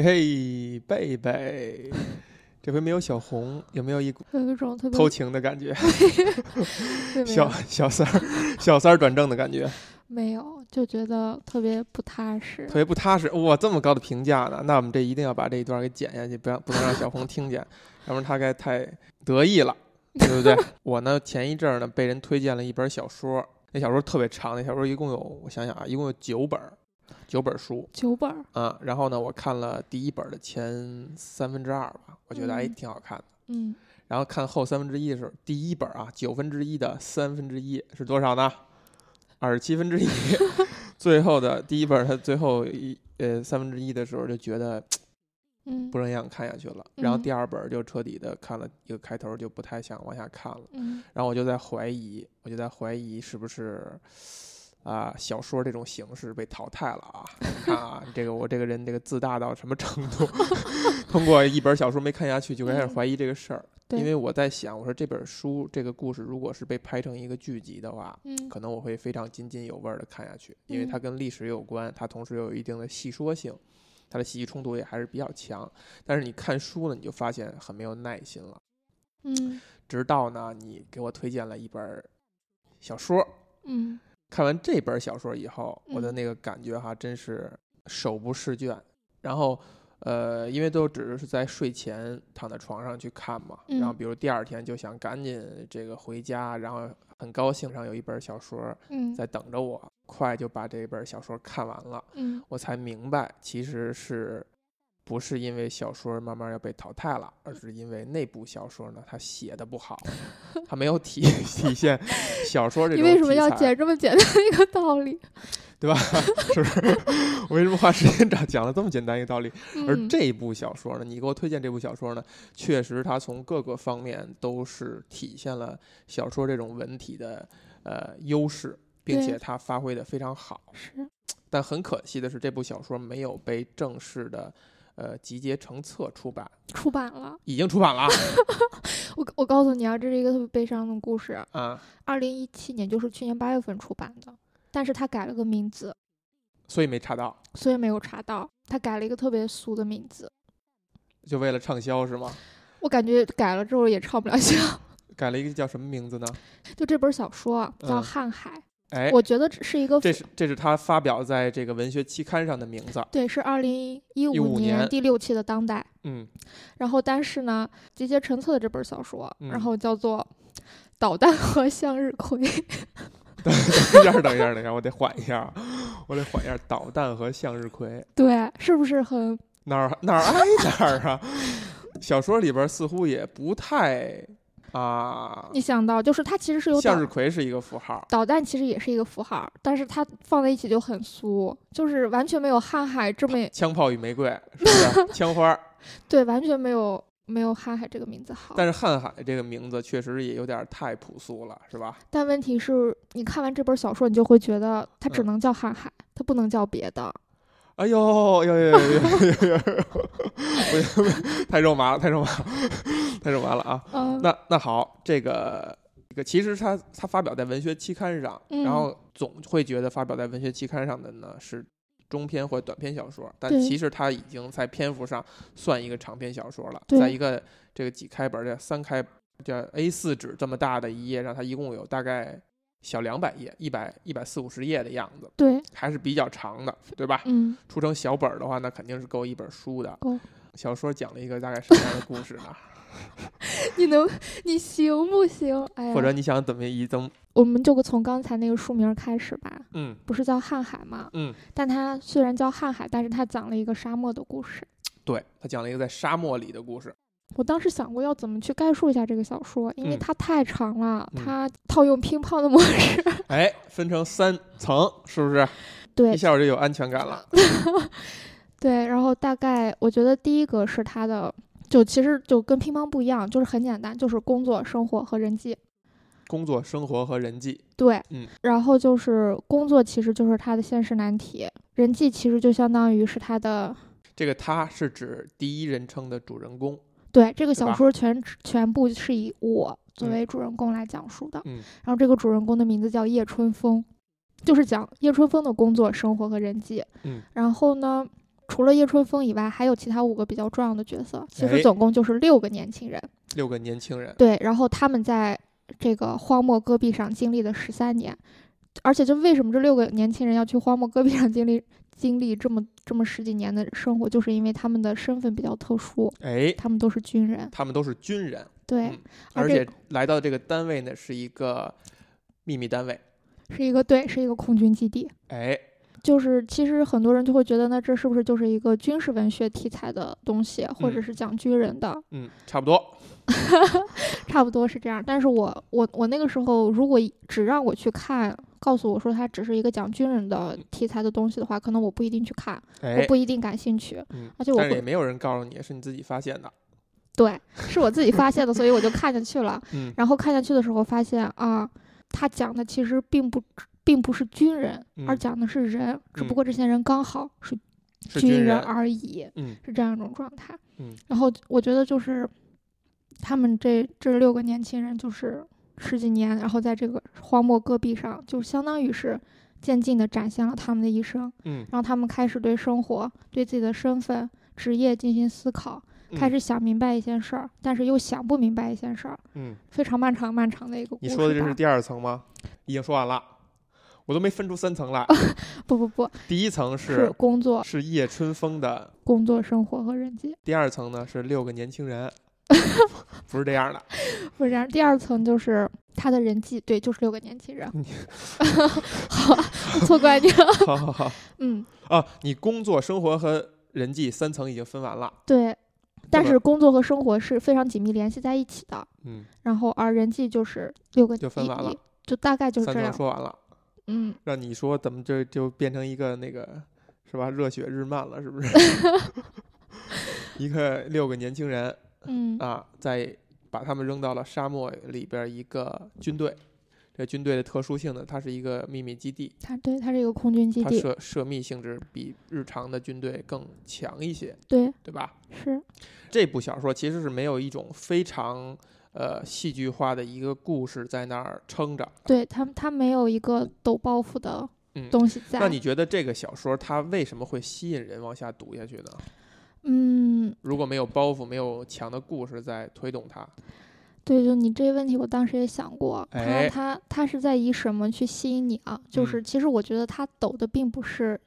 嘿嘿，贝贝，这回没有小红，有没有一股有一种特别偷情的感觉？小小三儿，小三儿转正的感觉，没有，就觉得特别不踏实特。别不踏实。哇，这么高的评价呢？那我们这一定要把这一段给剪下去，不让不能让小红听见，要不然她该太得意了，对不对？我呢，前一阵儿呢被人推荐了一本小说，那小说特别长，那小说一共有我想想啊，一共有九本儿，九本书。九本儿，啊，然后呢，我看了第一本的前三分之二吧，我觉得哎嗯挺好看的。嗯，然后看后三分之一的时候，第一本啊九分之一的三分之一是多少呢？二十七分之一。最后的第一本它最后一呃三分之一的时候就觉得嗯，不让想看下去了，然后嗯第二本就彻底的看了一个开头就不太想往下看了，嗯然后我就在怀疑，我就在怀疑是不是。啊，小说这种形式被淘汰了啊！你看啊，这个我这个人这个自大到什么程度？通过一本小说没看下去，就开始嗯怀疑这个事儿。对因为我在想，我说这本书这个故事如果是被拍成一个剧集的话，嗯可能我会非常津津有味的看下去，因为它嗯跟历史有关，它同时又有一定的戏说性，它的戏剧冲突也还是比较强。但是你看书呢，你就发现很没有耐心了。嗯直到呢，你给我推荐了一本小说，嗯看完这本小说以后，我的嗯那个感觉哈，真是手不释卷。然后，呃，因为都只是在睡前躺在床上去看嘛，然后嗯比如第二天就想赶紧这个回家，然后很高兴上有一本小说嗯在等着我，快就把这本小说看完了，嗯我才明白其实是。不是因为小说慢慢要被淘汰了，而是因为那部小说呢，它写的不好，它没有体 体现小说这种你为什么要讲这么简单一个道理？对吧？是不是？我为什么花时间讲讲了这么简单一个道理？而嗯这部小说呢，你给我推荐这部小说呢，确实它从各个方面都是体现了小说这种文体的呃优势，并且它发挥的非常好。是但很可惜的是，这部小说没有被正式的呃集结成册出版，出版了。已经出版了 我我告诉你啊，这是一个特别悲伤的故事。啊，二零一七年，就是去年八月份出版的，但是他改了个名字，所以没查到，所以没有查到。他改了一个特别俗的名字，就为了畅销是吗？我感觉改了之后也畅不了销。改了一个叫什么名字呢？就这本小说啊叫嗯《瀚海》，哎，我觉得这是一个这是这是他发表在这个文学期刊上的名字。对，是二零一15五年第六期的《当代》。嗯，然后，但是呢，集结成册的这本小说，嗯然后叫做《导弹和向日葵》。等一下，等一下，等一下，我得缓一下啊，我得缓一下。导弹和向日葵对，是不是很哪儿哪儿挨哪儿啊？小说里边似乎也不太啊。你想到，就是它其实是有向日葵是一个符号，导弹，其实也是一个符号，但是它放在一起就很俗，就是完全没有瀚海这么枪炮与玫瑰是 不是？枪花儿。对，完全没有没有瀚海这个名字好。但是瀚海这个名字确实也有点太朴素了，是吧？但问题是你看完这本小说，你就会觉得它只嗯能叫瀚海，它不能叫别的。哎呦呦呦呦呦呦！太肉麻了，太肉麻了，太肉麻了啊！那那好，这个这个其实它它发表在文学期刊上，然后总会觉得发表在文学期刊上的呢是中篇或短篇小说，但其实它已经在篇幅上算一个长篇小说了，在一个这个几开本的三开叫 A 4纸这么大的一页上，它一共有大概小两百页，一百一百四五十页的样子，对，还是比较长的，对吧？嗯，出成小本儿的话，那肯定是够一本书的。够小说讲了一个大概什么样的故事呢？你能，你行不行？哎呀，或者你想怎么一增？我们就从刚才那个书名开始吧，嗯不是叫瀚海吗？嗯，但它虽然叫瀚海，但是它讲了一个沙漠的故事。对它讲了一个在沙漠里的故事。我当时想过要怎么去概述一下这个小说，因为嗯它太长了，嗯它套用乒乓的模式，哎，分成三层，是不是？对一下我就有安全感了。对。然后大概我觉得第一个是它的，就其实就跟乒乓不一样，就是很简单，就是工作、生活和人际。工作、生活和人际。对，嗯然后就是工作其实就是他的现实难题，人际其实就相当于是他的。这个他是指第一人称的主人公。对，这个小说全全部是以我作嗯为主人公来讲述的。嗯然后这个主人公的名字叫叶春风，就是讲叶春风的工作、生活和人际。嗯然后呢，除了叶春风以外，还有其他五个比较重要的角色。其哎实总共就是六个年轻人。六个年轻人，对，然后他们在这个荒漠戈壁上经历了十三年，而且就为什么这六个年轻人要去荒漠戈壁上经历经历这么这么十几年的生活，就是因为他们的身份比较特殊，哎，他们都是军人。他们都是军人，对，嗯而且来到这个单位呢是一个秘密单位，是一个对，是一个空军基地。哎，就是其实很多人就会觉得，那这是不是就是一个军事文学题材的东西，或者嗯是讲军人的？嗯，差不多，差不多是这样。但是我我我那个时候，如果只让我去看，告诉我说它只是一个讲军人的题材的东西的话，可能我不一定去看，我哎，不一定感兴趣。嗯，而且我会但是也没有人告诉你是你自己发现的，对，是我自己发现的，所以我就看下去了。嗯，然后看下去的时候发现啊，他讲的其实并不并不是军人，而嗯讲的是人，只不嗯过这些人刚好是是军军人人，而已。嗯是这样一种状态。嗯，然后我觉得就是他们这这六个年轻人，就是十几年，然后在这个荒漠戈壁上，就相当于是渐进的展现了他们的一生，嗯，让他们开始对生活、对自己的身份、职业进行思考，开嗯始想明白一些事儿，但是又想不明白一些事儿，嗯，非常漫长漫长的一个故你说的这是第二层吗？已经说完了，我都没分出三层来。不不不第一层是是工作、是叶春风的，工作、生活和人际，第二层呢是六个年轻人，不是这样的。不是这样。第二层就是他的人际，对，就是六个年轻人你。好，错怪你了。好好好嗯，啊，你工作、生活和人际三层已经分完了。对。但是工作和生活是非常紧密联系在一起的，嗯，然后而人际就是六个就分完了就大概就是这样。层说完了，嗯，让你说怎么这就变成一个那个是吧？热血日漫了，是不是？一个六个年轻人嗯啊，在把他们扔到了沙漠里边儿一个军队。这军队的特殊性呢，它是一个秘密基地，它对它是一个空军基地它地，涉涉密性质比日常的军队更强一些，对，对吧？是，这部小说其实是没有一种非常呃戏剧化的一个故事在那儿撑着。对它它没有一个抖包袱的嗯东西在。那你觉得这个小说它为什么会吸引人往下读下去呢？嗯，如果没有包袱，没有强的故事在推动它，对，就你这个问题，我当时也想过，他哎。它它是在以什么去吸引你啊？就是嗯其实我觉得他抖的并不是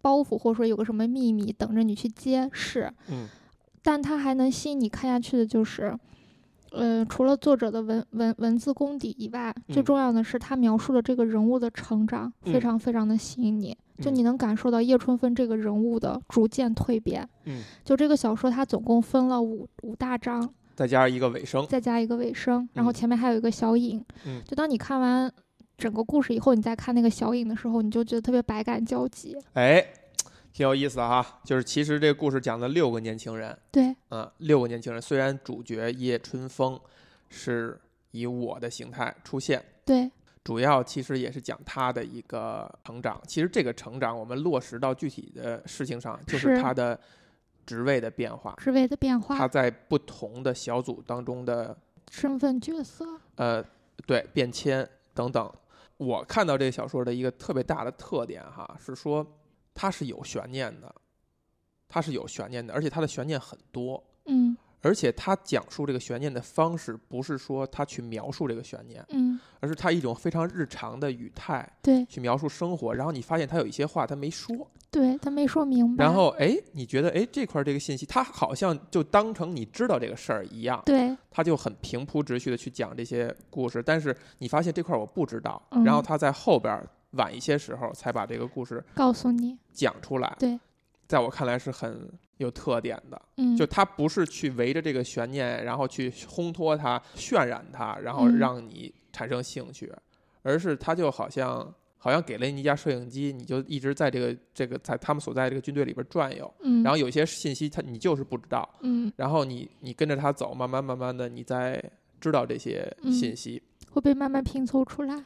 包袱，或者说有个什么秘密等着你去揭示，嗯。但他还能吸引你看下去的就是，呃，除了作者的文文文字功底以外，最嗯。重要的是他描述的这个人物的成长，非嗯。常非常的吸引你。就嗯你能感受到叶春风这个人物的逐渐蜕变。嗯，就这个小说，它总共分了五五大章，再加上一个尾声，再加一个尾声，然后嗯前面还有一个小影。嗯就当你看完整个故事以后，你再看那个小影的时候，你就觉得特别百感交集。哎，挺有意思的哈。就是其实这个故事讲的六个年轻人，对，嗯，六个年轻人，虽然主角叶春风是以我的形态出现。对，主要其实也是讲他的一个成长。其实这个成长，我们落实到具体的事情上，就是是他的职位的变化，职位的变化他，在不同的小组当中的身份角色，呃，对变迁等等。我看到这个小说的一个特别大的特点哈，是说它是有悬念的，它是有悬念的，而且它的悬念很多。嗯而且他讲述这个悬念的方式，不是说他去描述这个悬念，嗯，而是他一种非常日常的语态，对。去描述生活，然后你发现他有一些话他没说，对，他没说明白。然后哎，你觉得哎这块儿这个信息，他好像就当成你知道这个事儿一样，对，他就很平铺直叙的去讲这些故事，但是你发现这块儿我不知道，嗯然后他在后边儿晚一些时候才把这个故事告诉你，讲出来，对，在我看来是很有特点的，嗯，就他不是去围着这个悬念，然后去烘托它、渲染它，然后嗯。让你产生兴趣，而是他就好像好像给了你一架摄影机，你就一直在这个这个在他们所在这个军队里边转悠，嗯，然后有些信息他你就是不知道，嗯，然后你你跟着他走，慢慢慢慢的你再知道这些嗯。信息。会被慢慢拼凑出来。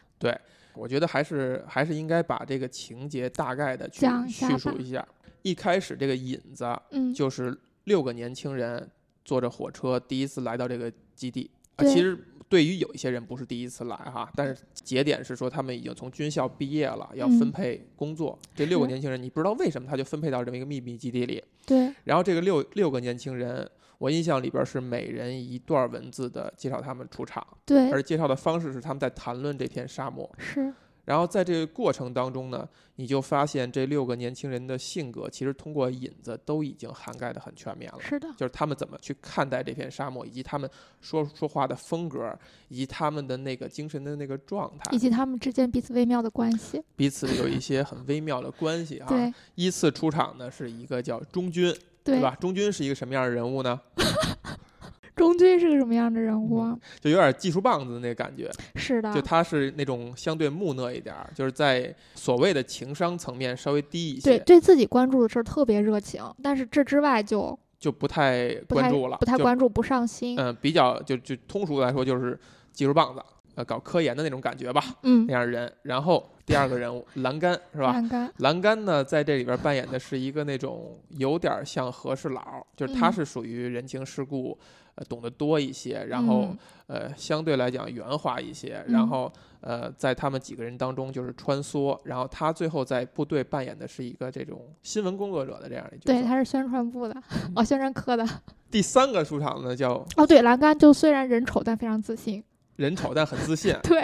我觉得还是还是应该把这个情节大概的去叙述一下。一开始这个引子嗯，就是六个年轻人坐着火车第一次来到这个基地啊。对其实对于有一些人不是第一次来哈，但是节点是说他们已经从军校毕业了，要分嗯配工作。这六个年轻人，你不知道为什么他就分配到这么一个秘密基地里。对，然后这个六六个年轻人，我印象里边是每人一段文字的介绍他们出场，对，而介绍的方式是他们在谈论这片沙漠。是，然后在这个过程当中呢，你就发现这六个年轻人的性格，其实通过引子都已经涵盖的很全面了。是的，就是他们怎么去看待这片沙漠，以及他们说说话的风格，以及他们的那个精神的那个状态以，及他们之间彼此微妙的关系。彼此有一些很微妙的关系啊。对，依次出场的是一个叫中军，对吧？中军是一个什么样的人物呢？中军是个什么样的人物啊？就有点技术棒子的那个感觉，是的就，他是那种相对木讷一点儿，就是在所谓的情商层面稍微低一，些，对对自己关注的事儿特别热情，但是这之外就就不太关注了，不太就关注，不上心。嗯，比较就就通俗来说就是技术棒子，呃，搞科研的那种感觉吧，嗯那，样的人。然后第二个人物栏杆是吧？栏杆，栏杆呢，在这里边扮演的是一个那种有点像和事佬，就是他嗯。是属于人情世故，呃，懂得多一些，然后、嗯呃，相对来讲圆滑一些，嗯。然后呃，在他们几个人当中就是穿梭，然后他最后在部队扮演的是一个这种新闻工作者的这样一角色。对，他是宣传部的，嗯。哦，宣传科的。第三个出场呢叫哦，对，栏杆就虽然人丑，但非常自信。人丑但很自信，对，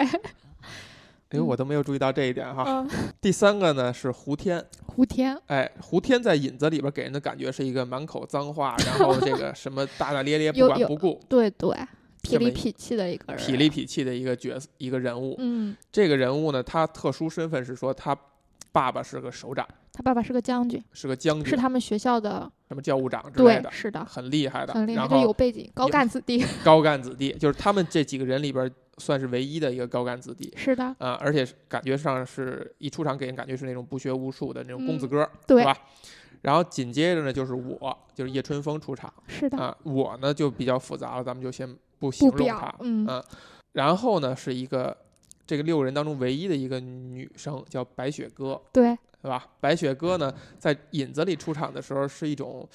哎呦，我都没有注意到这一点哈。嗯，第三个呢是胡天，胡天，哎，胡天在引子里边给人的感觉是一个满口脏话，然后这个什么大大咧咧、不管不顾、对对，痞里痞气的一个人。痞里痞气的一个角色、一个人物。嗯，这个人物呢，他特殊身份是说他爸爸是个首长，他爸爸是个将军，是个将军，是他们学校的，什么教务长之类对，的，是的，很厉害的。很厉害，就有背景，高干子弟。高干子弟，就是他们这几个人里边算是唯一的一个高干子弟。是的，啊、而且感觉上是一出场给人感觉是那种不学无术的那种公子哥，嗯对吧？然后紧接着呢就是我，就是叶春风出场是的，啊、我呢就比较复杂了，咱们就先不形容他，，嗯，啊然后呢是一个这个六个人当中唯一的一个女生，叫白雪歌，对，对吧？白雪歌呢在引子里出场的时候是一种。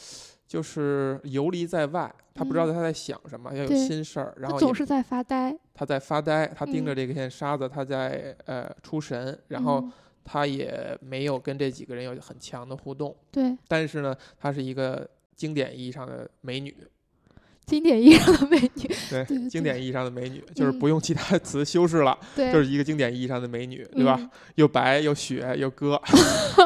就是游离在外，他不知道嗯他在想什么，要有心事儿，然后他总是在发呆，他在发呆，他盯着嗯这个片沙子，他在呃出神，然后嗯他也没有跟这几个人有很强的互动。对但是呢，她是一个经典意义上的美女，经典意义上的美女，对，经典意义上的美女，就是嗯不用其他词修饰了，对，就是一个经典意义上的美女，对吧？嗯？又白又雪又歌，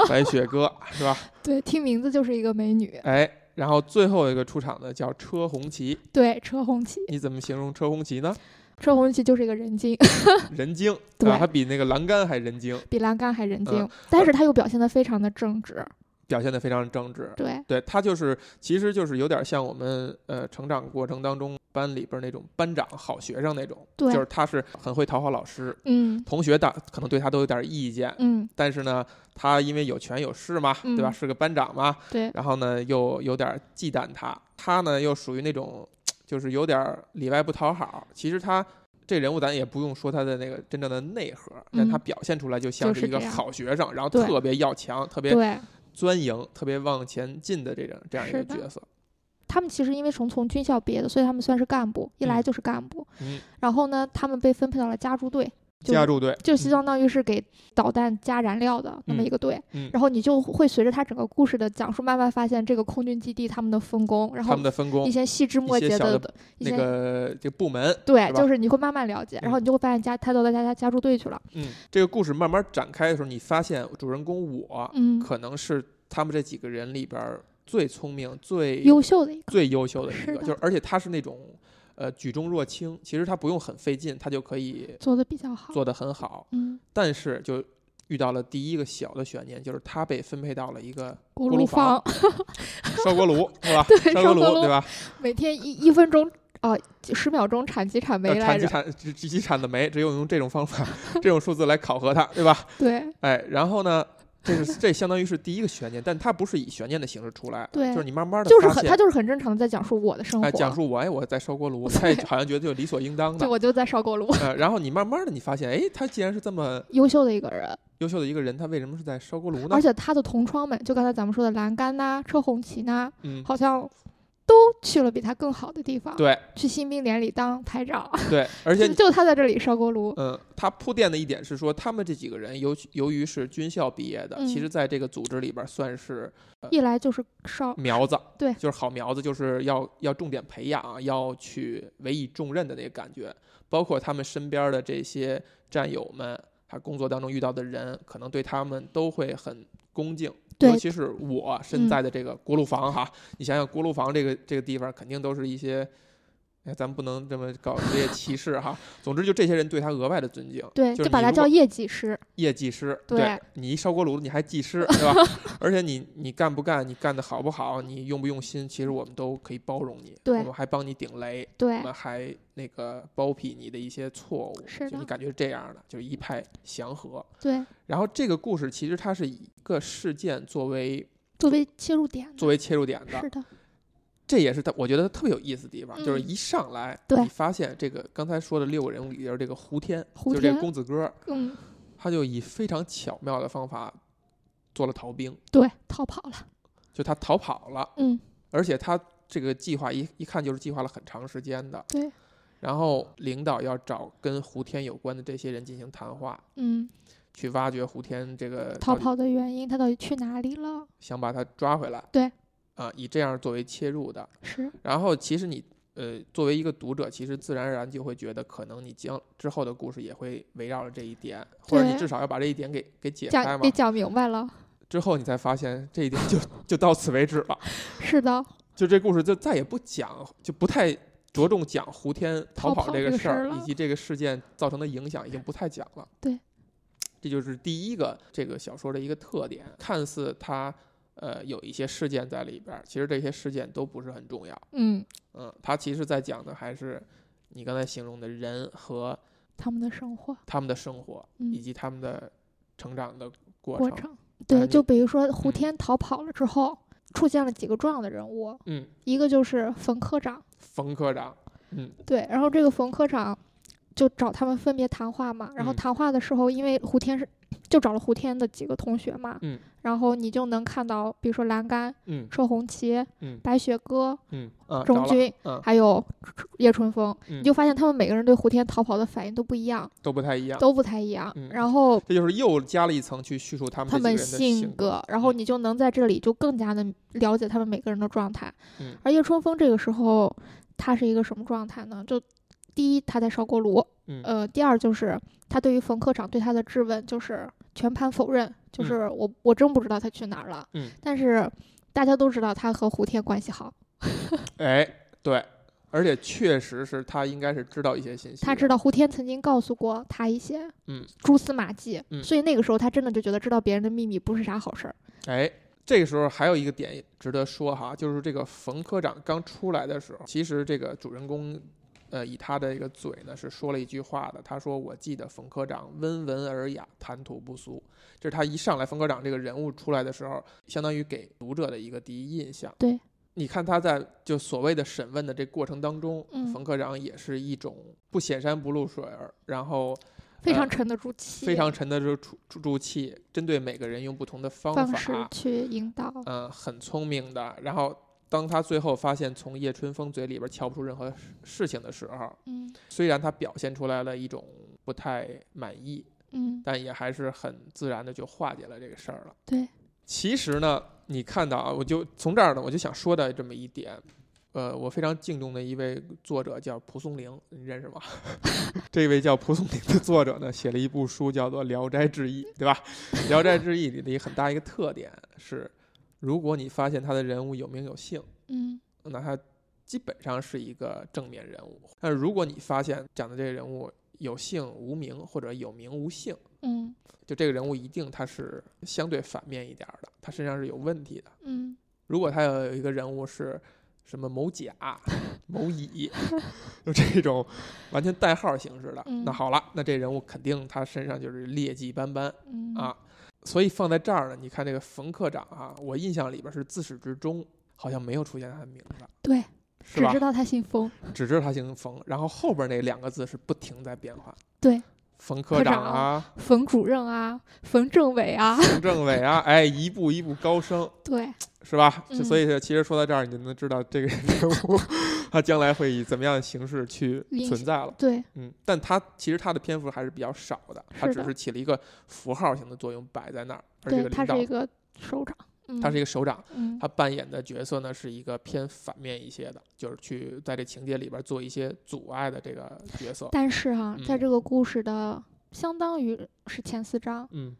白雪歌是吧？对，听名字就是一个美女。哎，然后最后一个出场的叫车红旗，对，车红旗，你怎么形容车红旗呢？车红旗就是一个人精，人精，对吧？他比那个栏杆还人精，比栏杆还人精，嗯但是他又表现得非常的正直。表现得非常正直。对，对他就是，其实就是有点像我们呃成长过程当中班里边那种班长、好学生那种，对就是他是很会讨好老师，嗯同学大可能对他都有点意见，嗯，但是呢，他因为有权有势嘛，对吧？嗯是个班长嘛，对，然后呢又有点忌惮他，他呢又属于那种就是有点里外不讨好。其实他这人物咱也不用说他的那个真正的内核，但他嗯表现出来就像是一个好学生，然后特别要强，特别对钻营，特别往前进的这种这样一个角色。他们其实因为从从军校毕业的，所以他们算是干部，一来嗯就是干部。嗯，然后呢，他们被分配到了加驻队，就加注队就相当于是给导弹加燃料的那么一个队。嗯然后你就会随着他整个故事的讲述，慢慢发现这个空军基地他们的分工，然后他后们的分工一，些细枝末一些小的节的一那些个这个部门，对是，就是你会慢慢了解，然后嗯你就会发现加他都在加加加驻队去了。嗯，这个故事慢慢展开的时候，你发现主人公我嗯，可能是他们这几个人里边最聪明、最优秀的一个。最优秀的一个，是就是而且他是那种呃举重若轻，其实他不用很费劲，他就可以做的比较好。做得很好，嗯，但是就遇到了第一个小的悬念，就是他被分配到了一个锅炉房烧锅炉，是吧？对烧锅炉对吧？每天一一分钟啊，十秒钟产几产煤呃来着？产几产几几几产的煤，只有用这种方法、这种数字来考核它，对吧？对哎，然后呢，这是这相当于是第一个悬念，但它不是以悬念的形式出来，对就是你慢慢的就是很，他就是很正常的在讲述我的生活。哎，讲述我哎我在烧锅炉，他 好像觉得就理所应当的对，的。我就在烧锅炉。呃，然后你慢慢的你发现，哎，他既然是这么 优秀的一个人，优秀的一个人，他为什么是在烧锅炉呢而？且他的同窗们，就刚才咱们说的栏杆呐、车红旗呐，嗯，好像都去了比他更好的地方，对去新兵连里当排长，对，而且就 就他在这里烧锅炉。嗯，他铺垫的一点是说，他们这几个人由由于是军校毕业的，嗯其实在这个组织里边算是一来就是烧，苗子，对就是好苗子，就是要要重点培养，要去委以重任的那个感觉。包括他们身边的这些战友们，他工作当中遇到的人，可能对他们都会很恭敬。尤其是我身嗯在的这个锅炉房哈，你想想锅炉房这个这个地方，肯定都是一些。哎，咱们不能这么搞职业歧视哈。总之，就这些人对他额外的尊敬，对，就把他叫业绩师。业技师，对你一烧锅炉子，你还技师，对吧？而且你你干不干，你干的好不好，你用不用心，其实我们都可以包容你，对我们还帮你顶雷，对我们还那个包庇你的一些错误，是的就你感觉是这样的，就是一派祥和。对，然后这个故事其实它是以一个事件作为作为切入点。作为切入点的，是的，这也是他我觉得特别有意思的地方，就是嗯一上来你发现这个刚才说的六个人物里边，这个胡天，胡就是这个公子哥，嗯，他就以非常巧妙的方法做了逃兵，对，逃跑了。就他逃跑了，嗯，而且他这个计划一一看就是计划了很长时间的。对。然后领导要找跟胡天有关的这些人进行谈话，嗯，去挖掘胡天这个逃跑的原因，他到底去哪里了？想把他抓回来。对。啊、以这样作为切入的。是，然后其实你呃，作为一个读者，其实自然而然就会觉得，可能你将之后的故事也会围绕着这一点，或者你至少要把这一点给给解开嘛讲给。讲明白了。之后你才发现这一点就就到此为止了。是的，就这故事就再也不讲，就不太着重讲胡天逃跑这这个事儿，以及这个事件造成的影响，已经不太讲了。对，这就是第一个这个小说的一个特点。看似它呃有一些事件在里边儿，其实这些事件都不是很重要。嗯，嗯，他其实在讲的还是你刚才形容的人和他们的生活他们的生活，以嗯及他们的成长的过程。过程。对，就比如说胡嗯天逃跑了之后，出现了几个重要的人物，嗯，一个就是冯科长，冯科长，嗯对，然后这个冯科长就找他们分别谈话嘛，然后嗯谈话的时候，因为胡天是就找了胡天的几个同学嘛，嗯然后你就能看到，比如说栏杆、嗯车红旗、嗯白雪歌、军，嗯还有叶春风，嗯你就发现他们每个人对胡天逃跑的反应都不一样，都不太一样。都不太一样。嗯然后这就是又加了一层去叙述他们他们性格。然后嗯你就能在这里就更加的了解他们每个人的状态。嗯而叶春风这个时候，他是一个什么状态呢？就第一，他在烧锅炉，嗯呃，第二就是他对于冯科长对他的质问就是全盘否认，就是我、我真不知道他去哪儿了。嗯但是大家都知道他和胡天关系好，哎，对，而且确实是他应该是知道一些信息。他知道胡天曾经告诉过他一些嗯蛛丝马迹，嗯所以那个时候他真的就觉得知道别人的秘密不是啥好事儿。哎，这个时候还有一个点值得说哈，就是这个冯科长刚出来的时候，其实这个主人公，呃，以他的一个嘴呢是说了一句话的，他说：“我记得冯科长温文尔雅，谈吐不俗。”这是他一上来冯科长这个人物出来的时候，相当于给读者的一个第一印象。对。你看他在就所谓的审问的这过程当中，嗯冯科长也是一种不显山不露水儿，然后呃非常沉得住气，非常沉得住住住气，针对每个人用不同的方方式法，去引导。嗯，很聪明的。然后当他最后发现从叶春风嘴里边瞧不出任何事事情的时候，嗯虽然他表现出来了一种不太满意，嗯，但也还是很自然的就化解了这个事儿了。对，其实呢，你看到啊，我就从这儿呢，我就想说的这么一点。呃，我非常敬重的一位作者叫蒲松龄，你认识吗？这位叫蒲松龄的作者呢，写了一部书叫做《聊斋志异》，对吧？《聊斋志异》里的一个很大一个特点是，如果你发现他的人物有名有姓，嗯那他基本上是一个正面人物。但是如果你发现讲的这个人物有姓无名或者有名无姓，嗯就这个人物一定他是相对反面一点儿的，他身上是有问题的。嗯如果他有一个人物是什么某甲、某乙，就这种完全代号形式的，嗯那好了，那这人物肯定他身上就是劣迹斑斑嗯啊。所以放在这儿呢，你看这个冯科长啊，我印象里边是自始至终好像没有出现他的名字，对，只知？道他姓冯。只知道他姓冯，然后后边那两个字是不停在变化。对，冯科长长啊，冯主任啊，冯政委啊，冯 政委啊，哎，一步一步高升，对，是吧？嗯所以其实说到这儿，你就能知道这个人物他将来会以怎么样的形式去存在了。对，嗯，但他其实他的篇幅还是比较少的，他只是起了一个符号性的作用摆在那儿，而这对个领导他是一个首长，嗯，他是一个首长，嗯，他扮演的角色呢是一个偏反面一些的，就是去在这情节里边做一些阻碍的这个角色。但是哈、在嗯这个故事的相当于是前四章，嗯，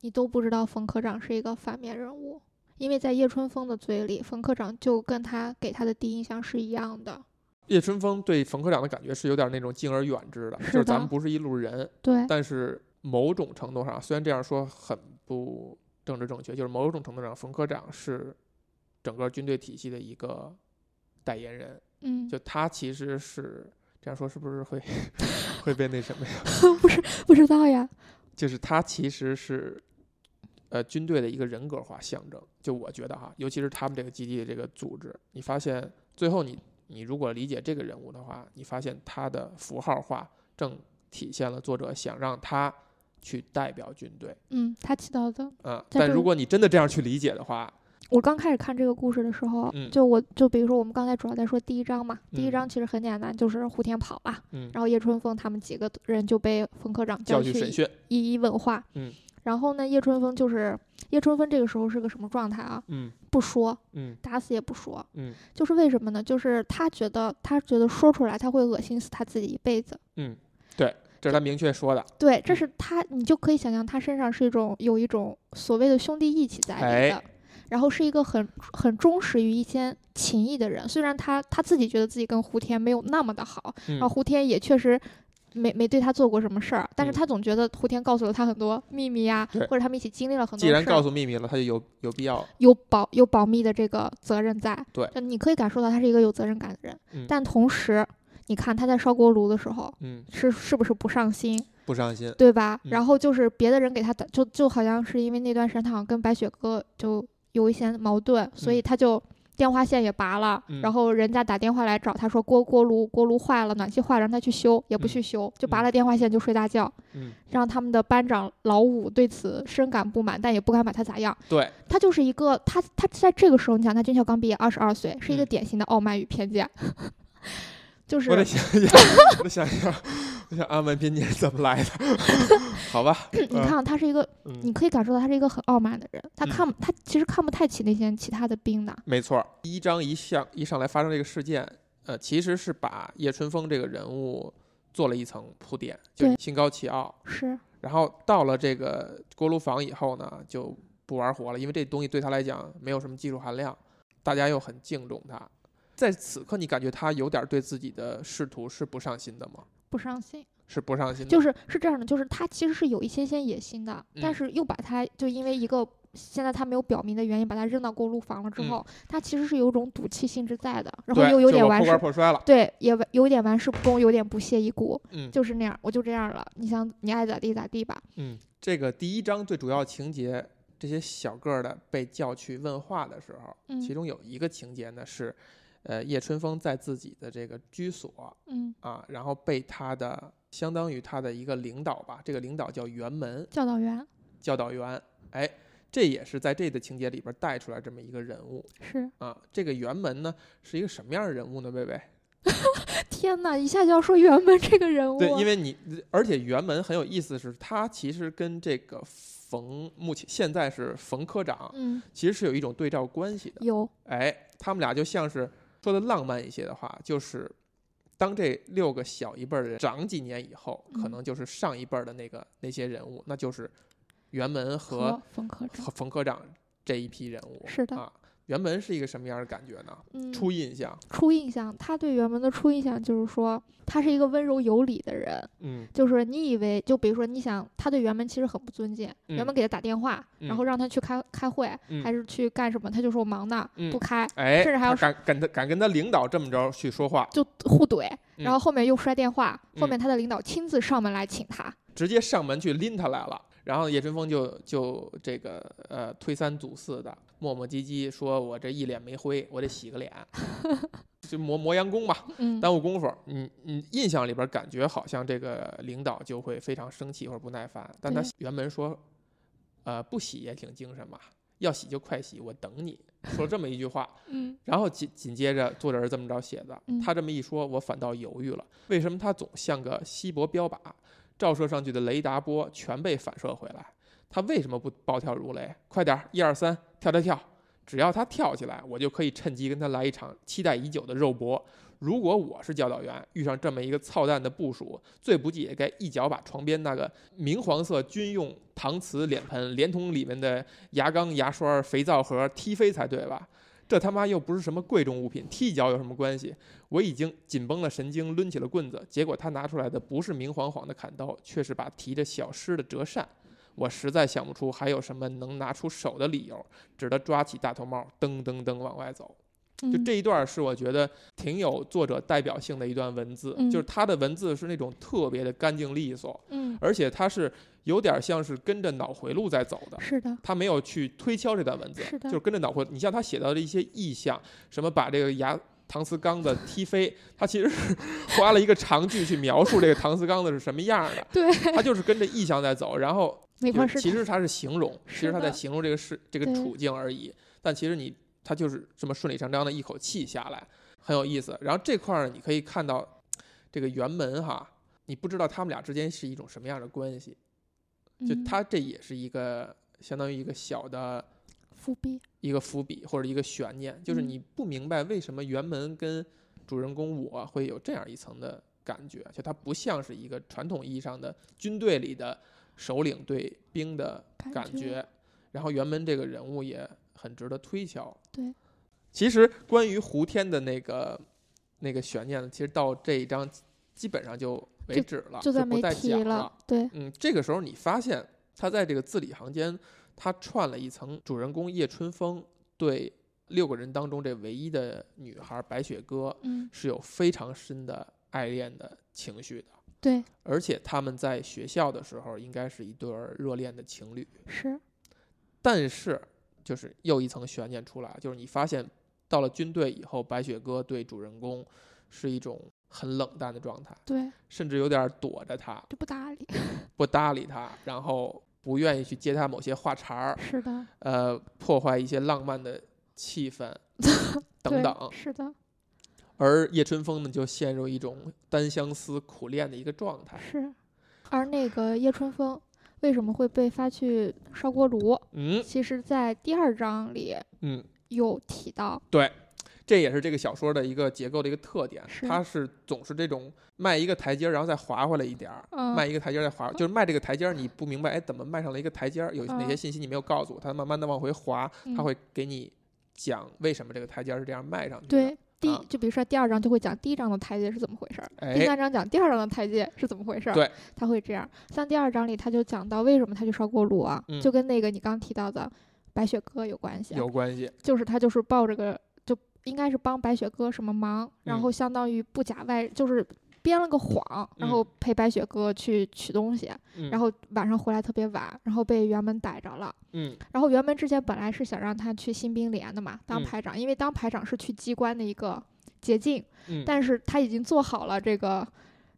你都不知道冯科长是一个反面人物，因为在叶春风的嘴里，冯科长就跟他给他的第一印象是一样的。叶春风对冯科长的感觉是有点那种敬而远之的，是就是咱们不是一路人，对，但是某种程度上，虽然这样说很不政治正确，就是某种程度上，冯科长是整个军队体系的一个代言人。嗯，就他其实是这样说，是不是会 会被那什么呀？不是不知道呀。就是他其实是呃军队的一个人格化象征。就我觉得哈，尤其是他们这个基地的这个组织，你发现最后你你如果理解这个人物的话，你发现他的符号化正体现了作者想让他去代表军队。嗯，他起到的。嗯，但如果你真的这样去理解的话，我刚开始看这个故事的时候，嗯就我就比如说我们刚才主要在说第一章嘛，第一嗯章其实很简单，就是胡天跑了，嗯，然后叶春风他们几个人就被冯科长叫去去审讯，一一问话。嗯，然后呢，叶春风就是叶春风这个时候是个什么状态啊？嗯不说，嗯打死也不说。嗯就是为什么呢？就是他觉得他觉得说出来他会恶心死他自己一辈子。嗯，对，这是他明确说的。对，这嗯是他，你就可以想象他身上是一种有一种所谓的兄弟义气在里的，哎然后是一个很很忠实于一些情谊的人。虽然他他自己觉得自己跟胡天没有那么的好，嗯然后胡天也确实没没对他做过什么事儿，但是嗯他总觉得胡天告诉了他很多秘密呀、对或者他们一起经历了很多既然告诉秘密了，他就有有必要。有保有保密的这个责任在。对就你可以感受到他是一个有责任感的人，嗯但同时，你看他在烧锅炉的时候嗯，是是不是不上心，不上心。对吧？嗯然后就是别的人给他打，就就好像是因为那段时间他好像跟白雪哥就有一些矛盾，所以嗯他就。电话线也拔了，嗯然后人家打电话来找他说锅锅炉锅炉坏了，暖气坏了，让他去修，也不嗯去修，就拔嗯了电话线就睡大觉，嗯，让他们的班长老五对此深感不满，但也不敢把他咋样。对，他就是一个他他在这个时候，你想他军校刚毕业，二十二岁，是一个嗯典型的傲慢与偏见，就是我得想一想，我得想一想，我想安文斌你是怎么来的？好吧，你看他是一个，你嗯，可以感受到他是一个很傲慢的人，他嗯看他其实看不太起那些其他的兵的，没错儿。第一章一上一上来发生这个事件，呃，其实是把叶春风这个人物做了一层铺垫，就对心高气傲。是然后到了这个锅炉房以后呢，就不玩活了，因为这东西对他来讲没有什么技术含量，大家又很敬重他。在此刻，你感觉他有点对自己的仕途是不上心的吗？不上心，是不上心的，就是是这样的，就是他其实是有一些些野心的，但嗯是又把他就因为一个。现在他没有表明的原因，把他扔到锅炉房了之嗯后，他其实是有种赌气性质在的，然后，又有点玩世罐破摔了。对，也有点玩世不恭，有点不屑一顾，嗯，就是那样，我就这样了，你想你爱咋地咋地吧。嗯，这个第一章最主要情节，这些小个儿的被叫去问话的时候，嗯其中有一个情节呢是，呃，叶春风在自己的这个居所嗯，啊，然后被他的相当于他的一个领导吧，这个领导叫袁门教导员教导员，哎，这也是在这个情节里边带出来这么一个人物是啊。这个袁门呢是一个什么样的人物呢？贝贝？天呐，一下就要说袁门这个人物，对，因为你，而且袁门很有意思的是，他其实跟这个冯目前现在是冯科长，嗯其实是有一种对照关系的。有哎，他们俩就像是说的浪漫一些的话，就是当这六个小一辈儿的人长几年以后，可嗯能就是上一辈儿的那个那些人物，那就是袁门和和冯科长和冯科长这一批人物。是的啊，袁门是一个什么样的感觉呢？嗯。初印象，初印象，他对袁门的初印象就是说他是一个温柔有礼的人，嗯。就是你以为就比如说你想他对袁门其实很不尊敬，嗯。袁门给他打电话，嗯。然后让他去开开会、嗯。还是去干什么，他就说我忙呢，嗯。不开。哎，甚至还要敢敢跟他敢跟他领导这么着去说话，就互怼，然后嗯后面又摔电话，后嗯面他的领导亲自上门来请他，直接上门去拎他来了。然后叶春风就就这个呃推三阻四的磨磨唧唧说：“我这一脸煤灰，我得洗个脸，就磨磨洋工吧，嗯耽误功夫。”嗯嗯，印象里边感觉好像这个领导就会非常生气或者不耐烦，但他对原文说：“呃，不洗也挺精神嘛，要洗就快洗，我等你。”说这么一句话，嗯然后紧紧接着作者是这么着写的嗯，他这么一说，我反倒犹豫了，为什么他总像个稀薄标靶，照射上去的雷达波全被反射回来？他为什么不暴跳如雷？快点儿，一二三，跳跳跳！只要他跳起来，我就可以趁机跟他来一场期待已久的肉搏。如果我是教导员，遇上这么一个操蛋的部属，最不济也该一脚把床边那个明黄色军用搪瓷脸盆，连同里面的牙缸、牙刷、肥皂盒踢飞才对吧？这他妈又不是什么贵重物品，踢一脚有什么关系？我已经紧绷了神经，抡起了棍子，结果他拿出来的不是明晃晃的砍刀，却是把提着小诗的折扇。我实在想不出还有什么能拿出手的理由，只得抓起大头帽，噔噔噔往外走。就嗯这一段是我觉得挺有作者代表性的一段文字，嗯就是他的文字是那种特别的干净利索，嗯，而且他是有点像是跟着脑回路在走的。是的，他没有去推敲这段文字，是的就是跟着脑回。你像他写到的一些意象，什么把这个牙搪瓷缸子踢飞，他其实是 花了一个长句去描述这个搪瓷缸子是什么样的。对，他就是跟着意象在走，然后其实他是形容，其实他在形容这个事这个处境而已。但其实你他就是这么顺理成章的一口气下来，很有意思。然后这块儿呢，你可以看到这个辕门哈，你不知道他们俩之间是一种什么样的关系，就嗯他这也是一个相当于一个小的。伏笔，一个伏笔或者一个悬念，就是嗯你不明白为什么辕门跟主人公我会有这样一层的感觉，就它不像是一个传统意义上的军队里的首领对兵的感感觉。然后辕门这个人物也很值得推敲。对，其实关于胡天的那个那个悬念呢，其实到这一章基本上就为止了，就不再讲提了，对，嗯，这个时候你发现他在这个字里行间，他串了一层主人公叶春风对六个人当中这唯一的女孩白雪歌嗯，是有非常深的爱恋的情绪的，对，而且他们在学校的时候应该是一对儿热恋的情侣，是，但是就是又一层悬念出来，就是你发现到了军队以后，白雪歌对主人公是一种很冷淡的状态，对，甚至有点躲着他，就不搭理，不搭理他，然后不愿意去接他某些话茬儿，是的，呃，破坏一些浪漫的气氛 等等。是的，而叶春风呢，就陷入一种单相思、苦恋的一个状态。是。而那个叶春风为什么会被发去烧锅炉？嗯其实，在第二章里嗯，有提到，对，这也是这个小说的一个结构的一个特点，是它是总是这种迈一个台阶儿，然后再滑回来一点儿。嗯，迈一个台阶儿再滑，就是迈这个台阶儿，你不明白，哎，怎么迈上了一个台阶儿？有哪些嗯信息你没有告诉我？它慢慢的往回滑，它嗯会给你讲为什么这个台阶儿是这样迈上去的。对。第啊就比如说第二章就会讲第一章的台阶是怎么回事儿，第哎，三章讲第二章的台阶是怎么回事儿，对，他会这样。像第二章里他就讲到为什么他去烧锅炉啊，嗯就跟那个你刚提到的白雪歌有关系啊，有关系。就是他就是抱着个就应该是帮白雪哥什么忙，然嗯后相当于不假外就是。编了个谎，然后陪白雪哥去取东西，嗯，然后晚上回来特别晚，然后被辕门逮着了。嗯然后辕门之前本来是想让他去新兵连的嘛，当嗯排长，因为当排长是去机关的一个捷径，嗯，但是他已经做好了这个，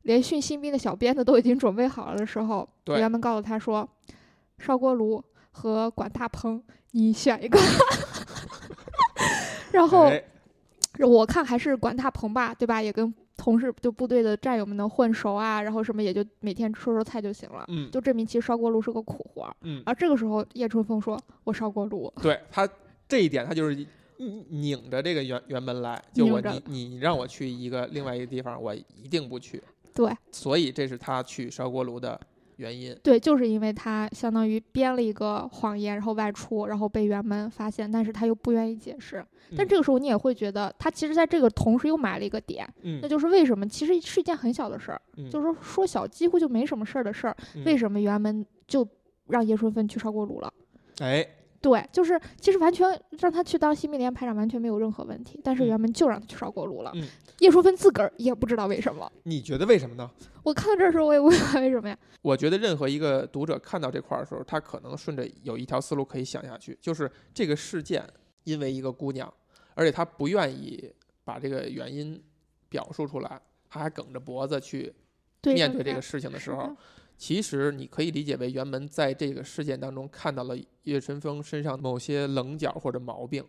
连训新兵的小鞭子都已经准备好了的时候，对辕门告诉他说，烧锅炉和管大棚，你选一个。然后哎我看还是管大棚吧，对吧？也跟同事就部队的战友们能混熟啊，然后什么也就每天说说菜就行了。嗯就证明其实烧锅炉是个苦活儿。嗯，而这个时候，叶春风说：“我烧锅炉。对他这一点，他就是拧拧着这个原原本来，就我你你让我去一个另外一个地方，我一定不去。”对所以这是他去烧锅炉的原因。对，就是因为他相当于编了一个谎言，然后外出，然后被员们发现，但是他又不愿意解释。但嗯这个时候你也会觉得，他其实在这个同时又埋了一个点，嗯，那就是为什么其实是一件很小的事儿，嗯就是说说小几乎就没什么事儿的事儿，为？什么员们就让叶春芬去烧锅炉了？哎，对，就是其实完全让他去当新兵连排长完全没有任何问题，但是嗯原本就让他去烧锅炉了。嗯叶淑芬自个儿也不知道为什么。你觉得为什么呢？我看到这儿的时候，我也不明白为什么呀。我觉得任何一个读者看到这块儿的时候，他可能顺着有一条思路可以想下去，就是这个事件因为一个姑娘，而且他不愿意把这个原因表述出来，他还梗着脖子去面对这个事情的时候其实你可以理解为袁门在这个事件当中看到了叶春风身上某些棱角或者毛病，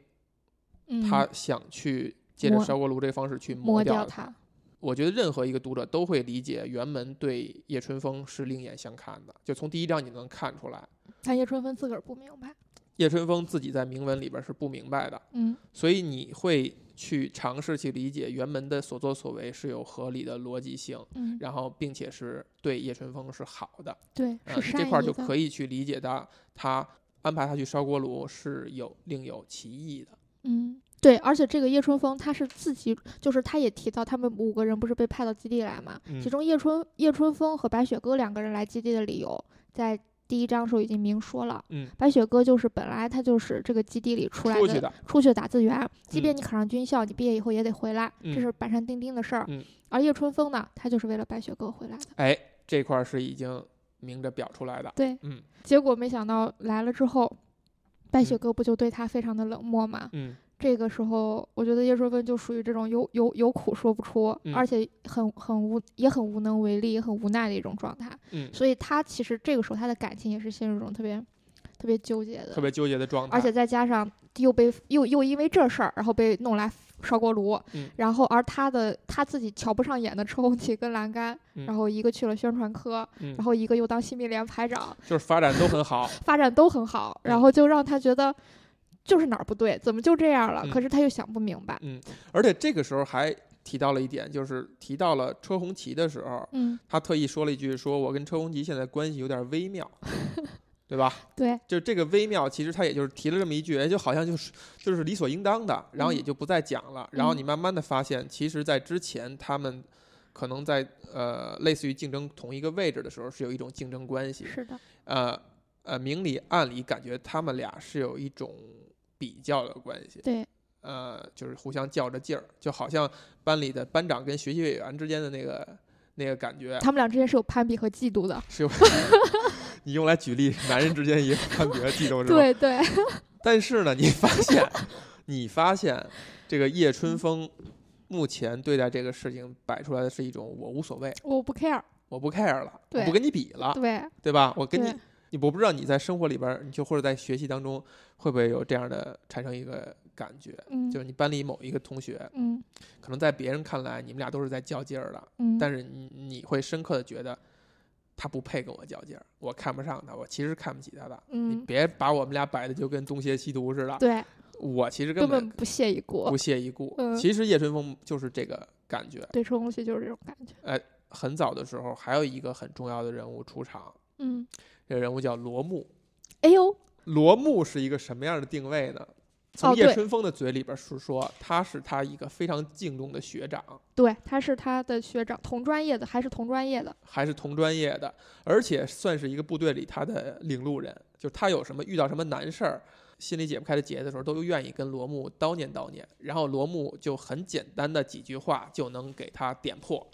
嗯，他想去借着烧锅炉这个方式去磨掉它。我觉得任何一个读者都会理解袁门对叶春风是另眼相看的，就从第一章你能看出来，但叶春风自个儿不明白。叶春风自己在铭文里边是不明白的，嗯所以你会去尝试去理解袁门的所作所为是有合理的逻辑性，嗯，然后并且是对叶春风是好的，对，嗯，是这块儿善意的。就可以去理解到他安排他去烧锅炉是有另有其意的。嗯，对，而且这个叶春风他是自己，就是他也提到他们五个人不是被派到基地来嘛？嗯其中叶春叶春风和白雪歌两个人来基地的理由，在第一章时候已经明说了。嗯，白雪歌就是本来他就是这个基地里出来的，出去的，打字员，即便嗯你考上军校，你毕业以后也得回来，嗯这是板上钉钉的事儿。嗯而叶春风呢，他就是为了白雪哥回来的。哎，这块儿是已经明着表出来的。对，嗯结果没想到来了之后，白雪嗯歌不就对他非常的冷漠嘛？嗯这个时候，我觉得叶春芬就属于这种有有有苦说不出，嗯。而且很很无也很无能为力，也很无奈的一种状态。嗯，所以他其实这个时候他的感情也是陷入一种特别特别纠结的，特别纠结的状。态。而且再加上又被又又因为这事儿，然后被弄来烧锅炉，嗯。然后而他的他自己瞧不上眼的车红旗跟栏杆，嗯。然后一个去了宣传科，嗯。然后一个又当新民联排长，就是发展都很好。发展都很好，然嗯后就让他觉得就是哪儿不对，怎么就这样了？嗯可是他又想不明白。嗯，而且这个时候还提到了一点，就是提到了车红旗的时候，嗯，他特意说了一句，说我跟车红旗现在关系有点微妙，对吧？对，就这个微妙，其实他也就是提了这么一句，哎，就好像就是就是理所应当的，然后也嗯就不再讲了。然后嗯你慢慢的发现，其实，在之前他们可能在呃类似于竞争同一个位置的时候，是有一种竞争关系。是的，呃呃，明里暗里感觉他们俩是有一种比较的关系。对，呃，就是互相较着劲儿，就好像班里的班长跟学习委员之间的那个那个感觉，他们俩之间是有攀比和嫉妒的。是有 你用来举例，男人之间也有攀比和嫉妒，是吧？对对，但是呢，你发现，你发现这个叶春风目前对待这个事情摆出来的是一种我无所谓，我不 care。我不 care 了，我不跟你比了，对对吧？我跟你对，你我不知道你在生活里边，你就或者在学习当中，会不会有这样的产生一个感觉，嗯，就是你班里某一个同学，嗯可能在别人看来你们俩都是在较劲儿的，嗯，但是你你会深刻的觉得。他不配跟我较劲儿，我看不上他，我其实看不起他的。你嗯，别把我们俩摆的就跟东邪西毒似的。对，我其实根本不屑一顾不。屑一顾。嗯其实叶春风就是这个感觉。对，车红旗就是这种感觉。很早的时候，还有一个很重要的人物出场，嗯，这个人物叫罗木。哎呦，罗木是一个什么样的定位呢？从叶春风的嘴里边是说，他是他一个非常敬重的学长，对，他是他的学长，同专业的，还是同专业的。还是同专业的，而且算是一个部队里他的领路人。就是他有什么遇到什么难事儿，心里解不开的结的时候，都愿意跟罗木叨念叨念，然后罗木就很简单的几句话就能给他点破，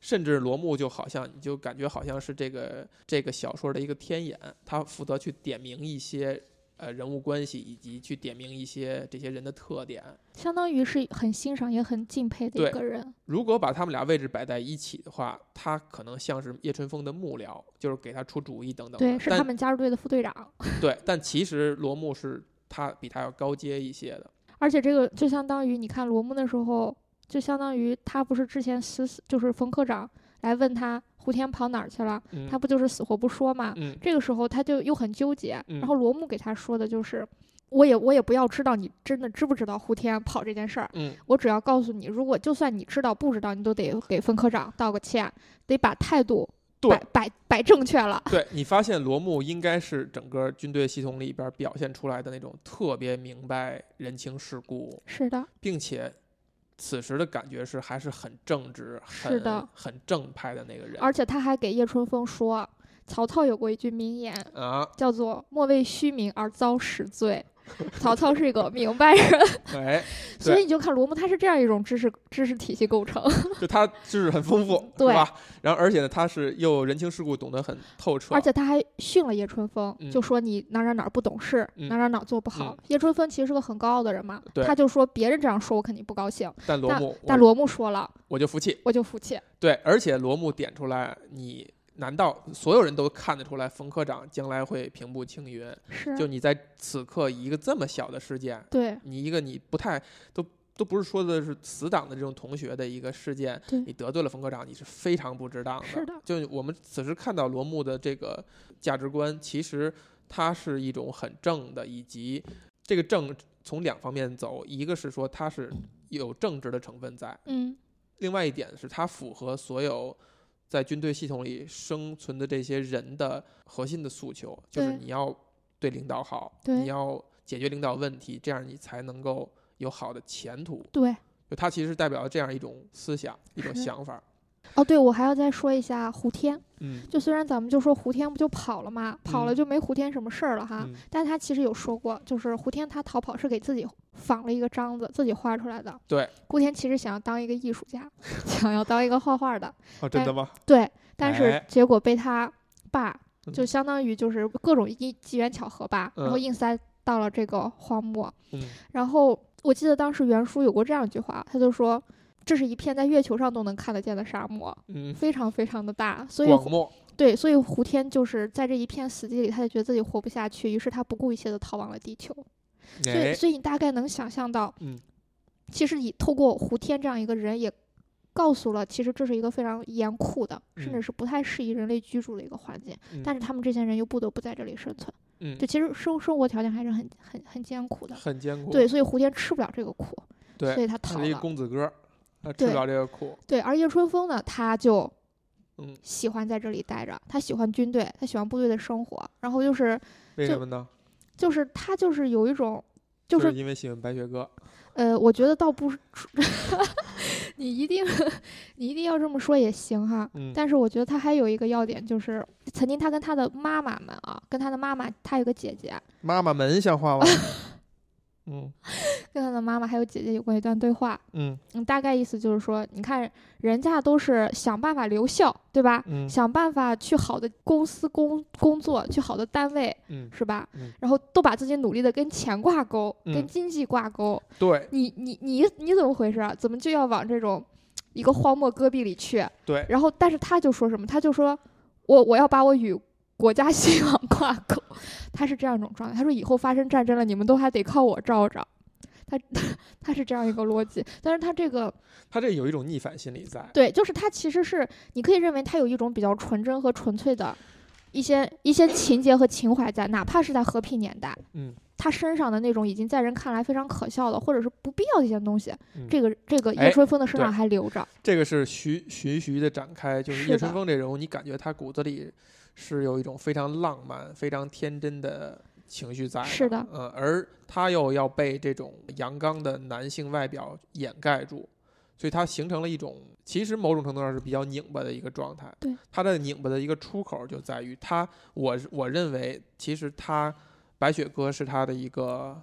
甚至罗木就好像你就感觉好像是这个这个小说的一个天眼，他负责去点明一些呃人物关系，以及去点明一些这些人的特点。相当于是很欣赏也很敬佩的一个人。如果把他们俩位置摆在一起的话，他可能像是叶春风的幕僚，就是给他出主意等等。对，是他们加入队的副队长。对，但其实罗木是他比他要高阶一些的。而且这个就相当于你看罗木那时候，就相当于他不是之前死死就是冯科长来问他胡天跑哪儿去了，嗯，他不就是死活不说嘛？嗯这个时候他就又很纠结，嗯然后罗木给他说的就是。我也我也不要知道你真的知不知道胡天跑这件事儿，嗯我只要告诉你，如果就算你知道不知道，你都得给冯科长道个歉，得把态度摆摆摆正确了。对你发现罗木应该是整个军队系统里边表现出来的那种特别明白人情世故，是的，并且此时的感觉是还是很正直、很是的很正派的那个人。而且他还给叶春风说，曹操有过一句名言，啊，叫做“莫为虚名而遭实罪”。曹操是一个明白人，哎，所以你就看罗幕，他是这样一种知识知识体系构成。就他知识很丰富，对吧？然后而且呢，他是又人情世故懂得很透彻，而且他还训了叶春风，嗯就说你哪哪哪儿不懂事，嗯哪哪哪儿做不好。嗯叶春风其实是个很高傲的人嘛，他就说别人这样说我肯定不高兴，但但罗幕我但罗幕说了我就服气。我就服气。对，而且罗幕点出来，你难道所有人都看得出来冯科长将来会平步青云？是，就你在此刻以一个这么小的事件，对你一个你不太都都不是说的是死党的这种同学的一个事件，对你得罪了冯科长，你是非常不值当的。是的就我们此时看到罗幕的这个价值观，其实它是一种很正的，以及这个正从两方面走，一个是说它是有正直的成分在，嗯另外一点是它符合所有。在军队系统里生存的这些人的核心的诉求，就是你要对领导好，你要解决领导问题，这样你才能够有好的前途。对就它其实代表了这样一种思想、一种想法。哦，对我还要再说一下胡天，嗯就虽然咱们就说胡天不就跑了嘛，跑了嗯就没胡天什么事儿了哈，嗯但是他其实有说过，就是胡天他逃跑是给自己仿了一个章子，自己画出来的。对，顾天其实想要当一个艺术家，想要当一个画画的，哦，真的吗？对，但是哎结果被他爸嗯就相当于就是各种机机缘巧合吧，然后嗯硬塞到了这个荒漠。嗯然后我记得当时袁书有过这样一句话，他就说。这是一片在月球上都能看得见的沙漠，嗯，非常非常的大，所以。对，所以胡天就是在这一片死地里，他就觉得自己活不下去，于是他不顾一切的逃往了地球。所以，哎，所以你大概能想象到，嗯，其实你透过胡天这样一个人，也告诉了，其实这是一个非常严酷的，甚至嗯是不太适宜人类居住的一个环境。嗯但是他们这些人又不得不在这里生存，嗯就，其实生生活条件还是很很很艰苦的。很艰苦。对，所以胡天吃不了这个苦，所，以他逃了。公子哥，对不了这个苦。对，而叶春风呢，他就嗯，喜欢在这里待着，他喜欢军队，他喜欢部队的生活，然后就是就为什么呢？就是他就是有一种，就就是因为喜欢白雪歌。呃，我觉得倒不是，你一定你一定要这么说也行哈。嗯，但是我觉得他还有一个要点，就是曾经他跟他的妈妈们啊，跟他的妈妈，他有个姐姐，妈妈们像话吗？嗯 跟他的妈妈还有姐姐有过一段对话。嗯嗯，大概意思就是说，你看人家都是想办法留校，对吧？嗯想办法去好的公司工工作，去好的单位，嗯，是吧？嗯然后都把自己努力的跟钱挂钩，跟嗯经济挂钩。对你你你你怎么回事啊？怎么就要往这种一个荒漠戈壁里去？对，然后，但是他就说什么？他就说我我要把我与国家希望挂钩。他是这样一种状态。他说以后发生战争了，你们都还得靠我罩着。他 他是这样一个逻辑，但是他这个他这有一种逆反心理在。对，就是他其实是你可以认为他有一种比较纯真和纯粹的一些一些情节和情怀在，哪怕是在和平年代，嗯他身上的那种已经在人看来非常可笑的或者是不必要的一些东西，嗯这个这个哎叶春风的身上还留着。这个是徐徐徐的展开，就是是叶春风这人物，你感觉他骨子里是有一种非常浪漫、非常天真的情绪在。是的，嗯，而他又要被这种阳刚的男性外表掩盖住，所以他形成了一种其实某种程度上是比较拧巴的一个状态。对，他的拧巴的一个出口就在于他，我我认为其实他白雪歌是他的一个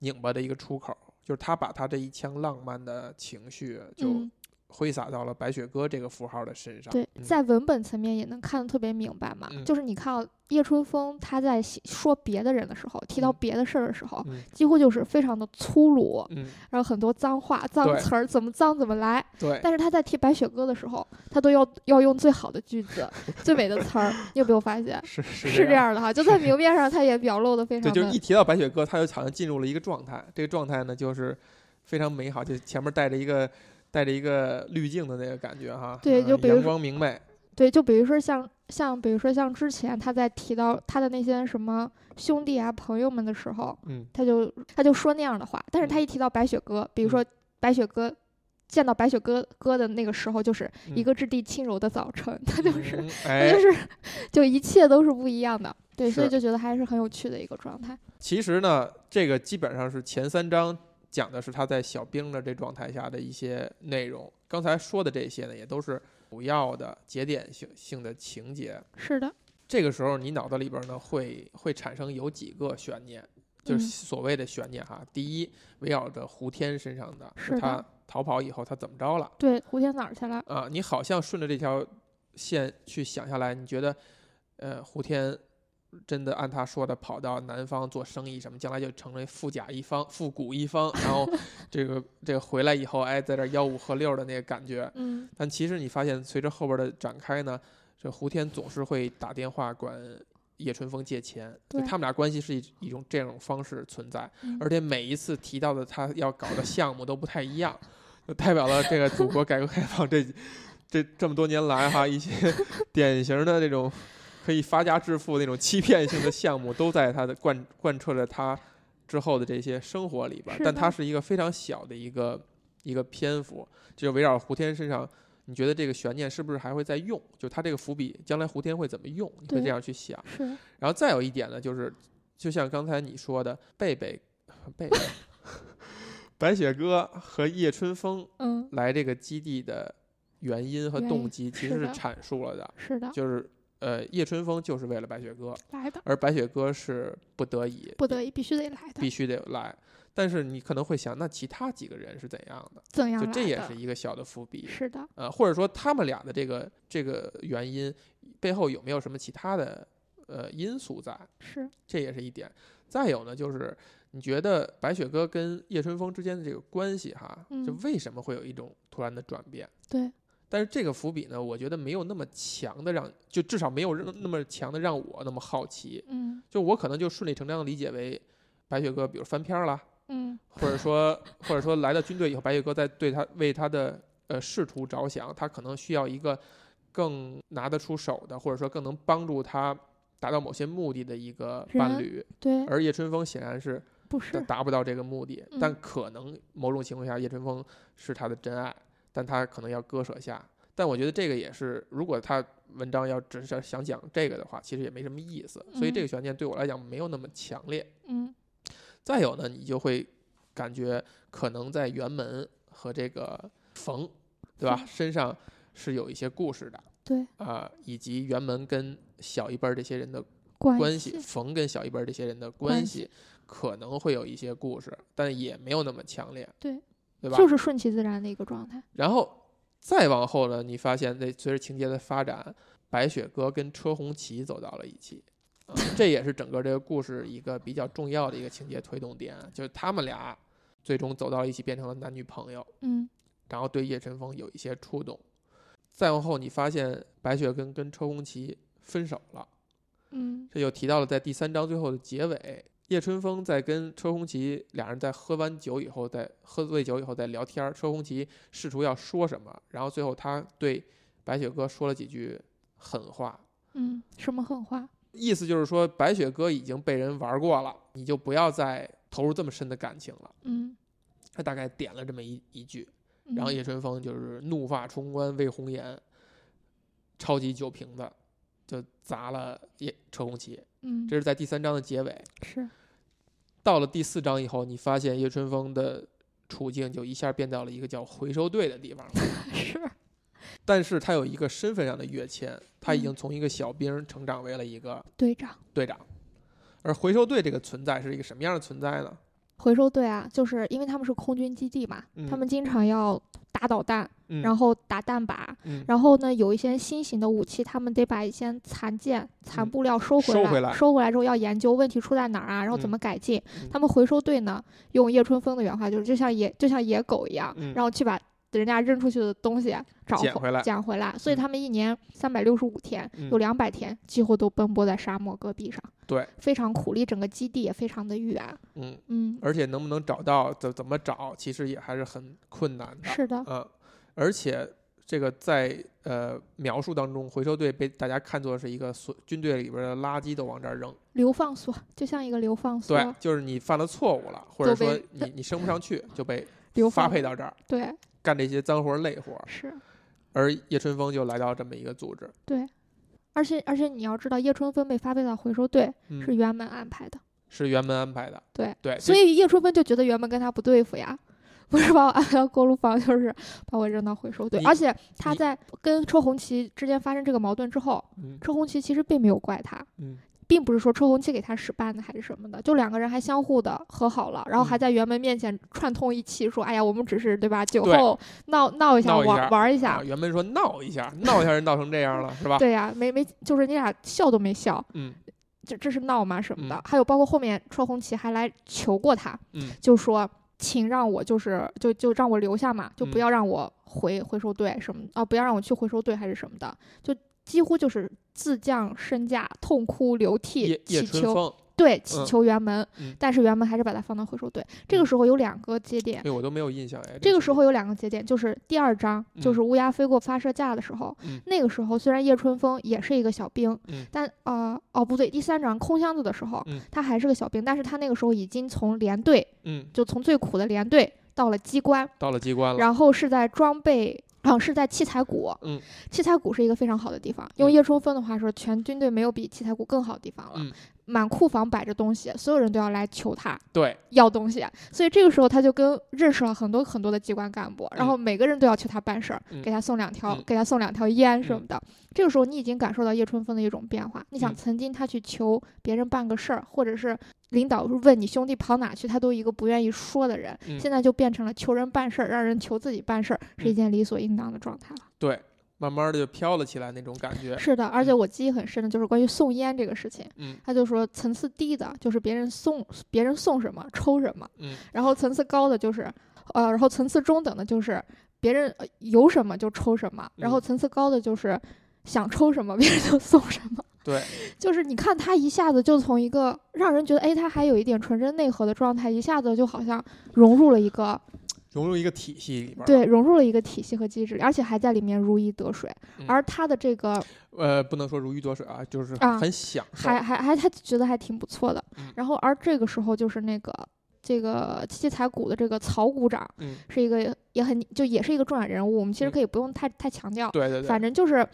拧巴的一个出口，就是他把他这一腔浪漫的情绪就嗯，挥洒到了白雪歌这个符号的身上。对，嗯在文本层面也能看得特别明白嘛。嗯就是你看到叶春风他在写说别的人的时候，提到嗯别的事儿的时候，嗯几乎就是非常的粗鲁，嗯，然后很多脏话、脏词儿，怎么脏怎么来。对，但是他在提白雪歌的时候，他都要要用最好的句子、最美的词儿。你有没有发现？是是是这。样的哈，就在明面上，他也表露的非，常的就是一提到白雪歌，他就好像进入了一个状态，这个状态呢就是非常美好，就前面带着一个带着一个滤镜的那个感觉哈。对就比如阳光明媚，对，就比如说像像比如说像之前他在提到他的那些什么兄弟啊朋友们的时候，嗯他就他就说那样的话，但是他一提到白雪哥，比如说白雪歌。见到白雪哥哥的那个时候，就是一嗯个质地轻柔的早晨，他就是，嗯他哎就，是，就一切都是不一样的，对，所以就觉得还是很有趣的一个状态。其实呢，这个基本上是前三章讲的是他在小兵的这状态下的一些内容。刚才说的这些呢，也都是主要的节点性性的情节。是的，这个时候你脑子里边呢会会产生有几个悬念，就是嗯所谓的悬念哈。第一，围绕着胡天身上的，是他逃跑以后他怎么着了对，胡天哪儿去了？啊？你好像顺着这条线去想下来，你觉得，呃，胡天真的按他说的跑到南方做生意什么，将来就成为富甲一方、富古一方，然后 这个这个回来以后，哎，在这吆五喝六的那个感觉。嗯但其实你发现，随着后边的展开呢，这胡天总是会打电话管叶春风借钱，就他们俩关系是一一种这种方式存在，嗯而且每一次提到的他要搞的项目都不太一样，就代表了这个祖国改革开放这这这么多年来哈一些 典型的这种可以发家致富那种欺骗性的项目，都在他的贯贯彻着他之后的这些生活里边但他是一个非常小的一个一个篇幅，就围绕胡天身上。你觉得这个悬念是不是还会再用？就他这个伏笔，将来胡天会怎么用？你会对这样去想。是，然后再有一点呢，就是就像刚才你说的，贝贝、贝贝、白雪哥和叶春风嗯，来这个基地的原因和动机，其实是阐述了的，是的，就是呃，叶春风就是为了白雪哥，来的，而白雪哥是不得已不得已必须得来的必，须得来。但是你可能会想，那其他几个人是怎样的？怎样就这也是一个小的伏笔。是的，呃，或者说他们俩的这个这个原因背后有没有什么其他的呃因素在？是，这也是一点。再有呢，就是你觉得白雪哥跟叶春风之间的这个关系哈，就嗯为什么会有一种突然的转变？对，但是这个伏笔呢，我觉得没有那么强的让，就至少没有让那么强的让我那么好奇。嗯就我可能就顺理成章的理解为白雪哥，比如翻篇儿啦，嗯或者说或者说来到军队以后，白雪哥在对他为他的呃仕途着想，他可能需要一个更拿得出手的，或者说更能帮助他达到某些目的的一个伴侣。对，而叶春风显然是不是，达不到这个目的，嗯但可能某种情况下叶春风是他的真爱，但他可能要割舍下。但我觉得这个也是，如果他文章要只是想讲这个的话，其实也没什么意思。所以这个嗯悬念对我来讲没有那么强烈。嗯再有呢，你就会感觉可能在辕门和这个冯，对吧？身上是有一些故事的对，啊、以及辕门跟小一辈儿这些人的关关系，冯跟小一辈儿这些人的关关系可能会有一些故事，但也没有那么强烈，对，对吧？就是顺其自然的一个状态，然后再往后呢，你发现那随着情节的发展，白雪哥跟车红旗走到了一起。啊，这也是整个这个故事一个比较重要的一个情节推动点，就是他们俩最终走到了一起，变成了男女朋友，嗯然后对叶晨风有一些触动。再往后，你发现白雪跟跟车红旗分手了，嗯这就提到了在第三章最后的结尾，叶春风在跟车红旗俩人在喝完酒以后，在喝醉酒以后在聊天儿，车红旗试图要说什么，然后最后他对白雪哥说了几句狠话，嗯，什么狠话？意思就是说白雪哥已经被人玩过了，你就不要再投入这么深的感情了。嗯，他大概点了这么一一句，嗯然后叶春风就是怒发冲冠，为红颜，超级酒瓶子就砸了叶车红旗，嗯这是在第三章的结尾。是到了第四章以后，你发现叶春风的处境就一下变到了一个叫回收队的地方了。是，但是他有一个身份上的跃迁，他已经嗯从一个小兵成长为了一个队长。队长。而回收队这个存在是一个什么样的存在呢？回收队啊，就是因为他们是空军基地嘛，他嗯们经常要打导弹，嗯，然后打弹靶，嗯，然后呢，有一些新型的武器，他们得把一些残件、残嗯。布料收回来，收回来。收回来之后要研究问题出在哪儿啊，然后怎嗯么改进。嗯。他们回收队呢，用叶春风的原话就是，就像野就像野狗一样，嗯。然后去把人家扔出去的东西找捡回来捡回来。所以嗯。他们一年三百六十五天，有嗯。两百天几乎都奔波在沙漠戈壁上，对，非常苦力，整个基地也非常的远。嗯，嗯，而且能不能找到，怎怎么找，其实也还是很困难的。是的，嗯，而且这个在呃描述当中，回收队被大家看作是一个所军队里边的垃圾都往这儿扔。流放所就像一个流放所，对，就是你犯了错误了，或者说你你升不上去，就被 流发配到这儿对，干这些脏活累活。是。而叶春风就来到这么一个组织，对，而且而且你要知道，叶春风被发配到回收队嗯，是辕门安排的，是辕门安排的。对对，所以叶春风就觉得辕门跟他不对付呀，不是把我安排到锅炉房，就是把我扔到回收堆。而且他在跟车红旗之间发生这个矛盾之后，嗯车红旗其实并没有怪他，嗯并不是说车红旗给他使绊子还是什么的，就两个人还相互的和好了，然后还嗯在辕门面前串通一气，说：“哎呀，我们只是对吧？酒后闹闹一下，玩玩一下。啊，原本说闹一下，闹一下人闹成这样了，是吧？对呀、没没，就是你俩笑都没笑，嗯这这是闹吗什么的？嗯还有包括后面车红旗还来求过他，嗯就说请让我就是就就让我留下嘛，就不嗯。要让我回回收队什么啊，不要让我去回收队还是什么的，就几乎就是自降身价，痛哭流涕叶，叶祈求对祈嗯求辕门，嗯但是辕门还是把它放到回收队。这个嗯时候有两个节点。哎，我都没有印象哎。这个时候有两个节点，就是第二章，就嗯是乌鸦飞过发射架的时候，嗯那个时候虽然叶春风也是一个小兵，嗯但呃哦不对，第三章空箱子的时候，嗯他还是个小兵，但是他那个时候已经从连队，嗯，就从最苦的连队到了机关，到了机关了，然后是在装备。啊，是在器材谷。嗯，器材谷是一个非常好的地方。用嗯叶春风的话说，全军队没有比器材谷更好的地方了。嗯满库房摆着东西，所有人都要来求他对，要东西，所以这个时候他就跟认识了很多很多的机关干部，然后每个人都要求他办事儿，嗯给他送两条，嗯给他送两条烟什嗯么的。这个时候你已经感受到叶春风的一种变化。你想，嗯曾经他去求别人办个事儿，或者是领导问你兄弟跑哪去，他都一个不愿意说的人，嗯现在就变成了求人办事儿，让人求自己办事儿，是一嗯件理所应当的状态了。对，慢慢的就飘了起来那种感觉。是的，而且嗯我记忆很深的就是关于送烟这个事情。嗯他就说层次低的就是别人送别人送什么抽什么，嗯然后层次高的就是，呃，然后层次中等的就是别人呃有什么就抽什么，然后嗯层次高的就是想抽什么别人就送什么。对，就是你看他一下子就从一个让人觉得哎他还有一点纯真内核的状态，一下子就好像融入了一个融入一个体系里边儿。，对融入了一个体系和机制，而且还在里面如鱼得水。嗯而他的这个呃，不能说如鱼得水啊，就是啊很享受。还还还他觉得还挺不错的嗯。然后而这个时候就是那个这个七彩谷的这个曹股长嗯，是一个也很就也是一个重要人物，我们其实嗯可以不用太太强调，对对对，反正就是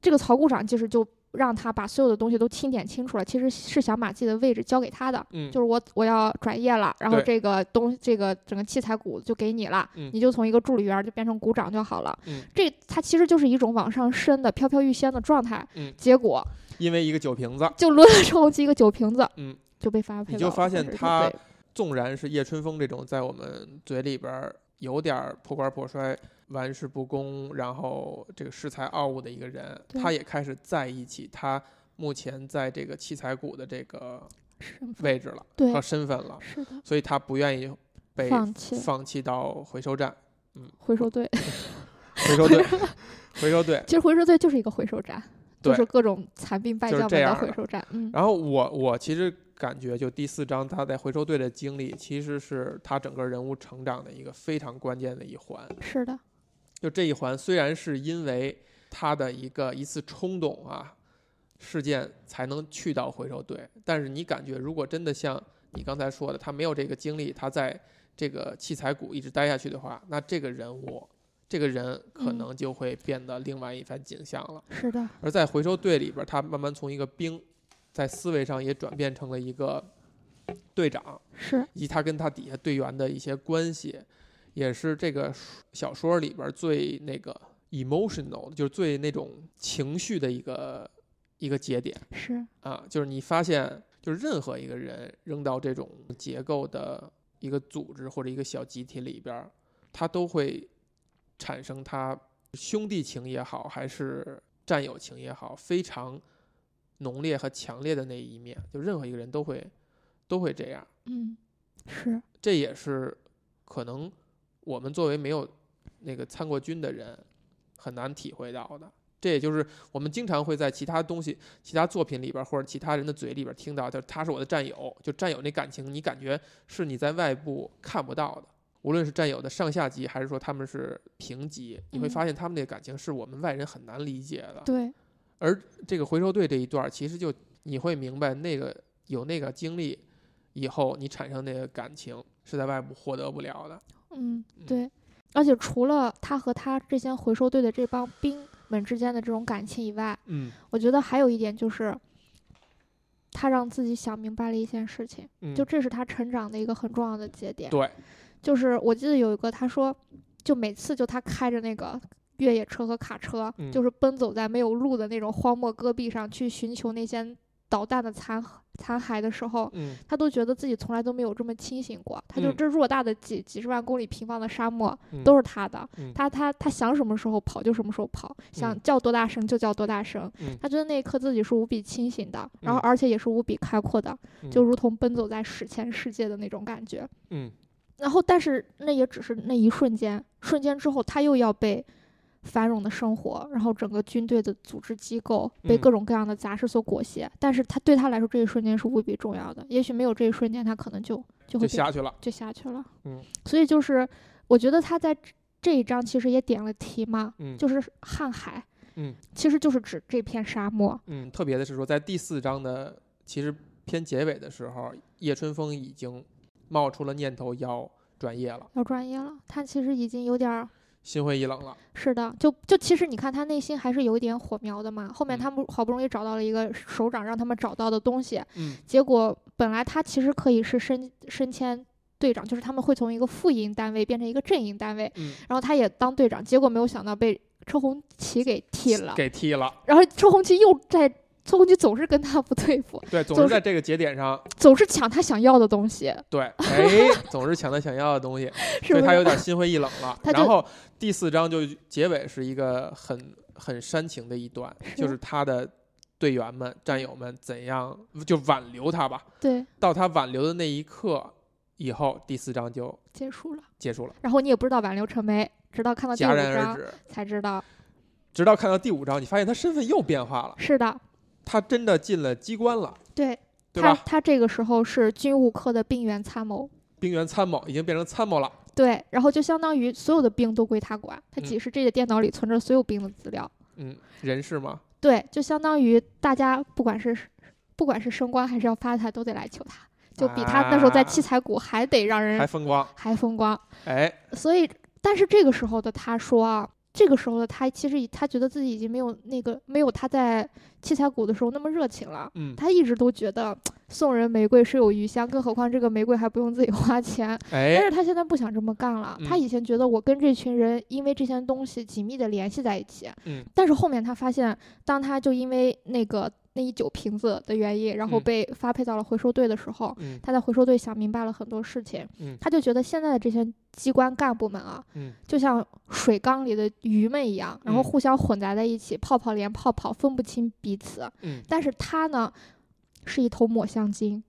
这个曹股长其实就让他把所有的东西都清点清楚了，其实是想把自己的位置交给他的。嗯，就是我我要转业了，然后这个东这个整个器材股就给你了，嗯你就从一个助理员儿就变成股长就好了。嗯这他其实就是一种往上升的飘飘欲仙的状态。嗯结果因为一个酒瓶子，就抡了一个酒瓶子，嗯，就被发配到了你就发现他纵然是叶春风这种在我们嘴里边儿有点儿破罐破摔、玩世不恭，然后这个恃才傲物的一个人，他也开始在意起他目前在这个器材股的这个位置了对和身份了，是的，所以他不愿意被放弃放弃到回收站、嗯回收队。回收队、回收队。其实回收队就是一个回收站，就是各种残兵败将的回收站。嗯，然后我我其实感觉，就第四章他在回收队的经历，其实是他整个人物成长的一个非常关键的一环。是的，就这一环，虽然是因为他的一个一次冲动啊事件才能去到回收队，但是你感觉如果真的像你刚才说的，他没有这个经历，他在这个器材股一直待下去的话，那这个人物。这个人可嗯能就会变得另外一番景象了。是的，而在回收队里边儿，他慢慢从一个兵，在思维上也转变成了一个队长，是以及他跟他底下队员的一些关系，也是这个小说里边儿最那个 emotional，就是最那种情绪的一个一个节点。是，啊，就是你发现，就是任何一个人扔到这种结构的一个组织或者一个小集体里边儿，他都会产生他兄弟情也好，还是战友情也好，非常浓烈和强烈的那一面，就任何一个人都会都会这样。嗯，是。这也是可能我们作为没有那个参过军的人很难体会到的。这也就是我们经常会在其他东西、其他作品里边儿或者其他人的嘴里边儿听到，就是他是我的战友，就战友那感情，你感觉是你在外部看不到的。无论是战友的上下级，还是说他们是平级，你会嗯发现他们那感情是我们外人很难理解的。对，而这个回收队这一段儿，其实就你会明白，那个有那个经历以后，你产生那个感情是在外部获得不了的。嗯嗯对，而且除了他和他这些回收队的这帮兵们之间的这种感情以外，嗯。我觉得还有一点就是，他让自己想明白了一件事情，嗯，就这是他成长的一个很重要的节点。对，就是我记得有一个他说，就每次就他开着那个越野车和卡车，嗯就是奔走在没有路的那种荒漠戈壁上去寻求那些导弹的残残骸的时候，嗯他都觉得自己从来都没有这么清醒过。他就嗯这偌大的几几十万公里平方的沙漠嗯都是他的，嗯他他他想什么时候跑就什么时候跑，想嗯叫多大声就叫多大声。嗯他觉得那一刻自己是无比清醒的，然后嗯而且也是无比开阔的，嗯就如同奔走在史前世界的那种感觉。嗯然后，但是那也只是那一瞬间，瞬间之后，他又要被繁荣的生活，然后整个军队的组织机构被嗯各种各样的杂事所裹挟。但是他对他来说，这一瞬间是无比重要的。也许没有这一瞬间，他可能就就会就下去了。就下去了。嗯，所以就是我觉得他在这这一章其实也点了题嘛，嗯就是瀚海，嗯其实就是指这片沙漠。嗯，特别的是说，在第四章的其实偏结尾的时候，叶春风已经冒出了念头要转业了，要转业了，他其实已经有点儿心灰意冷了。是的，就就其实你看他内心还是有一点火苗的嘛。后面嗯他们好不容易找到了一个首长让他们找到的东西，嗯结果本来他其实可以是升升迁队长，就是他们会从一个副营单位变成一个正营单位，嗯，然后他也当队长，结果没有想到被车红旗给踢了，给踢了。然后车红旗又在。车红旗总是跟他不对付，对，总总是是在这个节点上，总是抢他想要的东西，对，哎，总是抢他想要的东西？所以他有点心灰意冷了。他然后第四章就结尾是一个很很煽情的一段，就是他的队员们、战友们怎样就挽留他吧。对到他挽留的那一刻以后，第四章就结束了。结束了，然后你也不知道挽留成没，直到看到第五章。才知道。直到看到第五章，你发现他身份又变化了，是的，他真的进了机关了，对他？他这个时候是军务科的兵员参谋。兵员参谋已经变成参谋了，对，然后就相当于所有的兵都归他管，他嗯几十 G 的电脑里存着所有兵的资料。嗯，人事吗，对，就相当于大家不管是不管是升官还是要发财，都得来求他，就比他那时候在七彩谷还得让人还人风光，还风光。哎，所以，但是这个时候的他说啊，这个时候的他其实已他觉得自己已经没有那个没有他在七彩谷的时候那么热情了。嗯，他一直都觉得送人玫瑰是有余香，更何况这个玫瑰还不用自己花钱。但哎，是他现在不想这么干了。他嗯以前觉得我跟这群人因为这些东西紧密的联系在一起，嗯，但是后面他发现，当他就因为那个那一酒瓶子的原因，然后嗯被发配到了回收队的时候，嗯他在回收队想明白了很多事情。嗯他就觉得现在的这些机关干部们啊，嗯就像水缸里的鱼们一样，然后嗯互相混杂在一起，泡泡连泡泡，分不清彼此。嗯，但是他呢，是一头抹香鲸，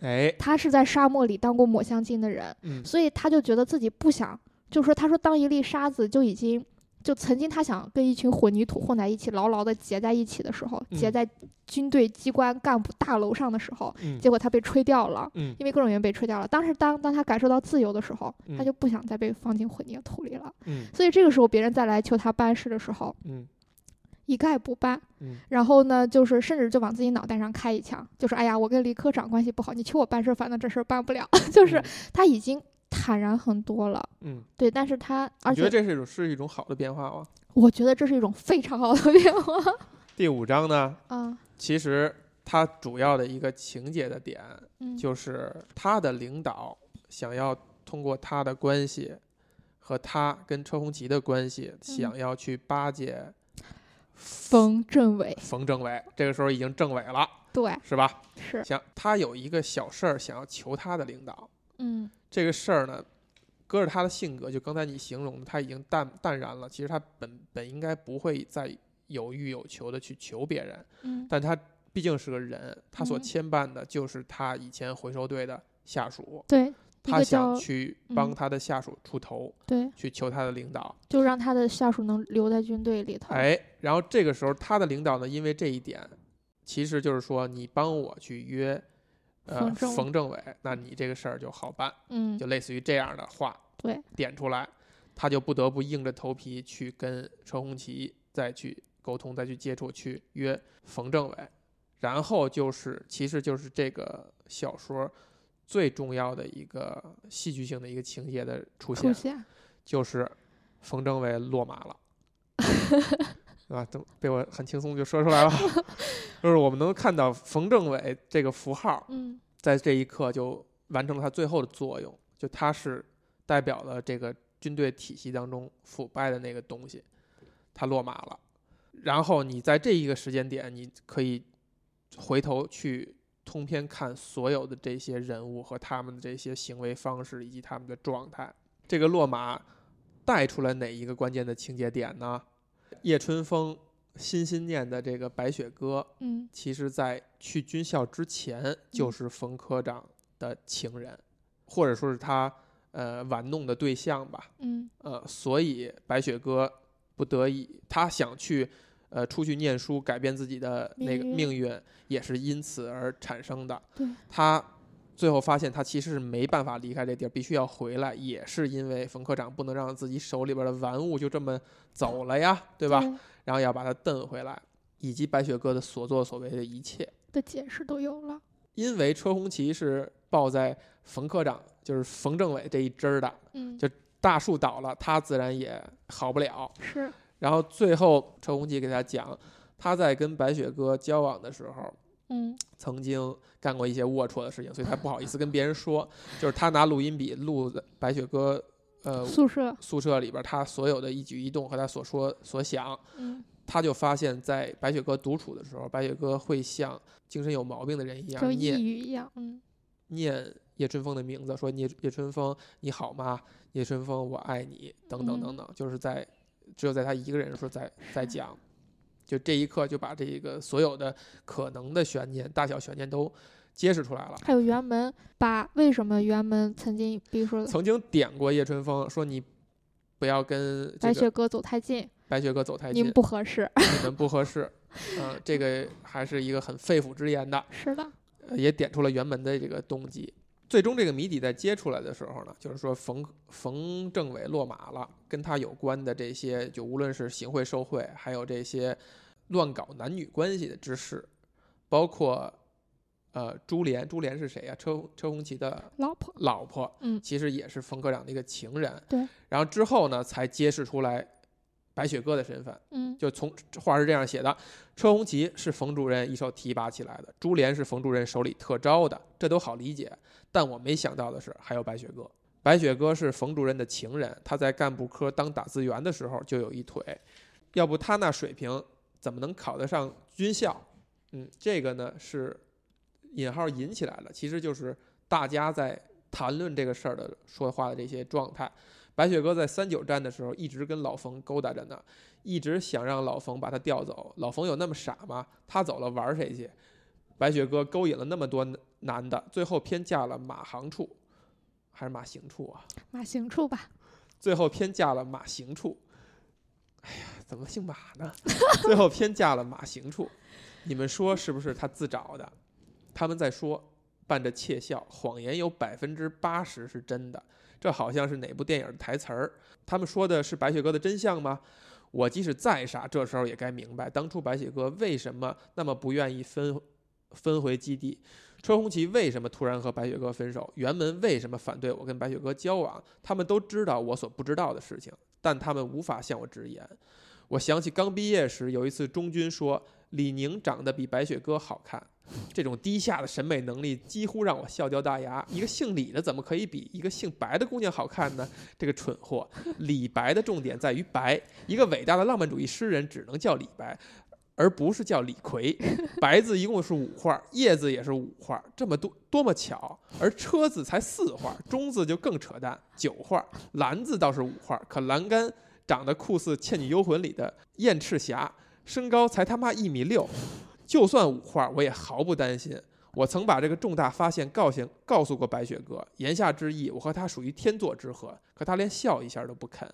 哎，他是在沙漠里当过抹香鲸的人。嗯所以他就觉得自己不想，就说他说当一粒沙子就已经，就曾经他想跟一群混凝土混在一起，牢牢的结在一起的时候，结嗯在军队机关干部大楼上的时候，嗯结果他被吹掉了。嗯因为各种原因被吹掉了。当时当当他感受到自由的时候，他嗯就不想再被放进混凝土里了。嗯所以这个时候别人再来求他办事的时候，嗯一概不办。嗯然后呢，就是甚至就往自己脑袋上开一枪，就是哎呀，我跟李科长关系不好，你求我办事儿，反正这事儿办不了。就是他已经坦然很多了。嗯，对，但是他而且你觉得这是一种是一种好的变化吗？我觉得这是一种非常好的变化。第五章呢，啊，其实它主要的一个情节的点嗯，就是他的领导想要通过他的关系和他跟车红旗的关系，想要去巴结冯政委，冯政委。这个时候已经政委了，对，是吧？是，想他有一个小事儿想要求他的领导，嗯这个事儿呢，搁着他的性格，就刚才你形容的，他已经淡淡然了。其实他本本应该不会再有欲有求的去求别人，嗯，但他毕竟是个人，他所嗯牵绊的就是他以前回收队的下属，对，他想去帮嗯他的下属出头，对，去求他的领导。就让他的下属能留在军队里头。哎，然后这个时候他的领导呢，因为这一点，其实就是说你帮我去约。呃，冯政委那你这个事儿就好办，嗯就，类似于这样的话，对，点出来，他就不得不硬着头皮去跟车红旗再去沟通，再去接触，去约冯政委。然后就是，其实就是这个小说最重要的一个戏剧性的一个情节的出现，出现，就是冯政委落马了。对吧？都被我很轻松就说出来了，就是我们能看到冯政委这个符号，嗯在这一刻就完成了他最后的作用，就他是代表了这个军队体系当中腐败的那个东西，他落马了。然后你在这一个时间点，你可以回头去通篇看所有的这些人物和他们的这些行为方式以及他们的状态。这个落马带出来哪一个关键的情节点呢？叶春风心心念的这个白雪歌，嗯。其实在去军校之前就是冯科长的情人，或者说是他呃玩弄的对象吧。嗯。呃，所以白雪歌不得已，他想去呃出去念书，改变自己的那个命运也是因此而产生的。对，他最后发现他其实是没办法离开这地儿，必须要回来，也是因为冯科长不能让自己手里边的玩物就这么走了呀，对吧？然后要把他蹬回来，以及白雪哥的所作所为的一切。的解释都有了。因为车红旗是抱在冯科长，就是冯政委这一支儿的，嗯，就大树倒了，他自然也好不了。是然后最后车红旗给他讲，他在跟白雪哥交往的时候，嗯。曾经干过一些龌龊的事情，所以他不好意思跟别人说，就是他拿录音笔录的白雪歌，呃，宿舍，宿舍里边他所有的一举一动和他所说所想，嗯，他就发现，在白雪歌独处的时候，白雪歌会像精神有毛病的人一样念抑郁一样。嗯。念叶春风的名字，说叶叶春风你好吗？叶春风我爱你，等等等等，就是在只有在他一个人的时候在在讲，就这一刻就把这个所有的可能的悬念、大小悬念都揭示出来了。还有辕门，把为什么辕门曾经，比如说曾经点过叶春风，说你不要跟这个白雪哥走太近，白雪哥走太近你们，不合适。你们不合适。嗯、这个还是一个很肺腑之言的。是的，呃也点出了辕门的这个动机。最终这个谜底在揭出来的时候呢，就是说冯冯政委落马了，跟他有关的这些，就无论是行贿受贿，还有这些乱搞男女关系的之事，包括呃朱莲，朱莲是谁呀、车车红旗的老婆，老婆，嗯。其实也是冯科长的一个情人。对，然后之后呢，才揭示出来白雪歌的身份。嗯就从话是这样写的：车红旗是冯主任一手提拔起来的，珠帘是冯主任手里特招的，这都好理解。但我没想到的是，还有白雪歌。白雪歌是冯主任的情人，他在干部科当打字员的时候就有一腿，要不他那水平怎么能考得上军校？嗯，这个呢是引号引起来了，其实就是大家在谈论这个事儿的说话的这些状态。白雪哥在三九站的时候一直跟老冯勾搭着呢，一直想让老冯把他调走。老冯有那么傻吗？他走了玩谁去？白雪哥勾引了那么多男的，最后偏嫁了马行处，还是马行处啊？马行处吧，最后偏嫁了马行处。哎呀，怎么姓马呢？最后偏嫁了马行处。你们说是不是他自找的？他们在说，伴着窃笑，谎言有百分之八十是真的。这好像是哪部电影的台词儿？他们说的是白雪歌的真相吗？我即使再傻，这时候也该明白，当初白雪歌为什么那么不愿意分分回基地，车红旗为什么突然和白雪哥分手，袁门为什么反对我跟白雪哥交往，他们都知道我所不知道的事情，但他们无法向我直言。我想起刚毕业时有一次中军说李宁长得比白雪哥好看，这种低下的审美能力几乎让我笑掉大牙。一个姓李的怎么可以比一个姓白的姑娘好看呢？这个蠢货！李白的重点在于白，一个伟大的浪漫主义诗人只能叫李白。而不是叫李逵，白字一共是五画，叶子也是五画，这么多多么巧！而车字才四画，中字就更扯淡，九画，蓝字倒是五画，可栏杆长得酷似《倩女幽魂》里的燕赤霞，身高才他妈一米六，就算五画我也毫不担心。我曾把这个重大发现告诉告诉过白雪哥，言下之意，我和他属于天作之合，可他连笑一下都不肯。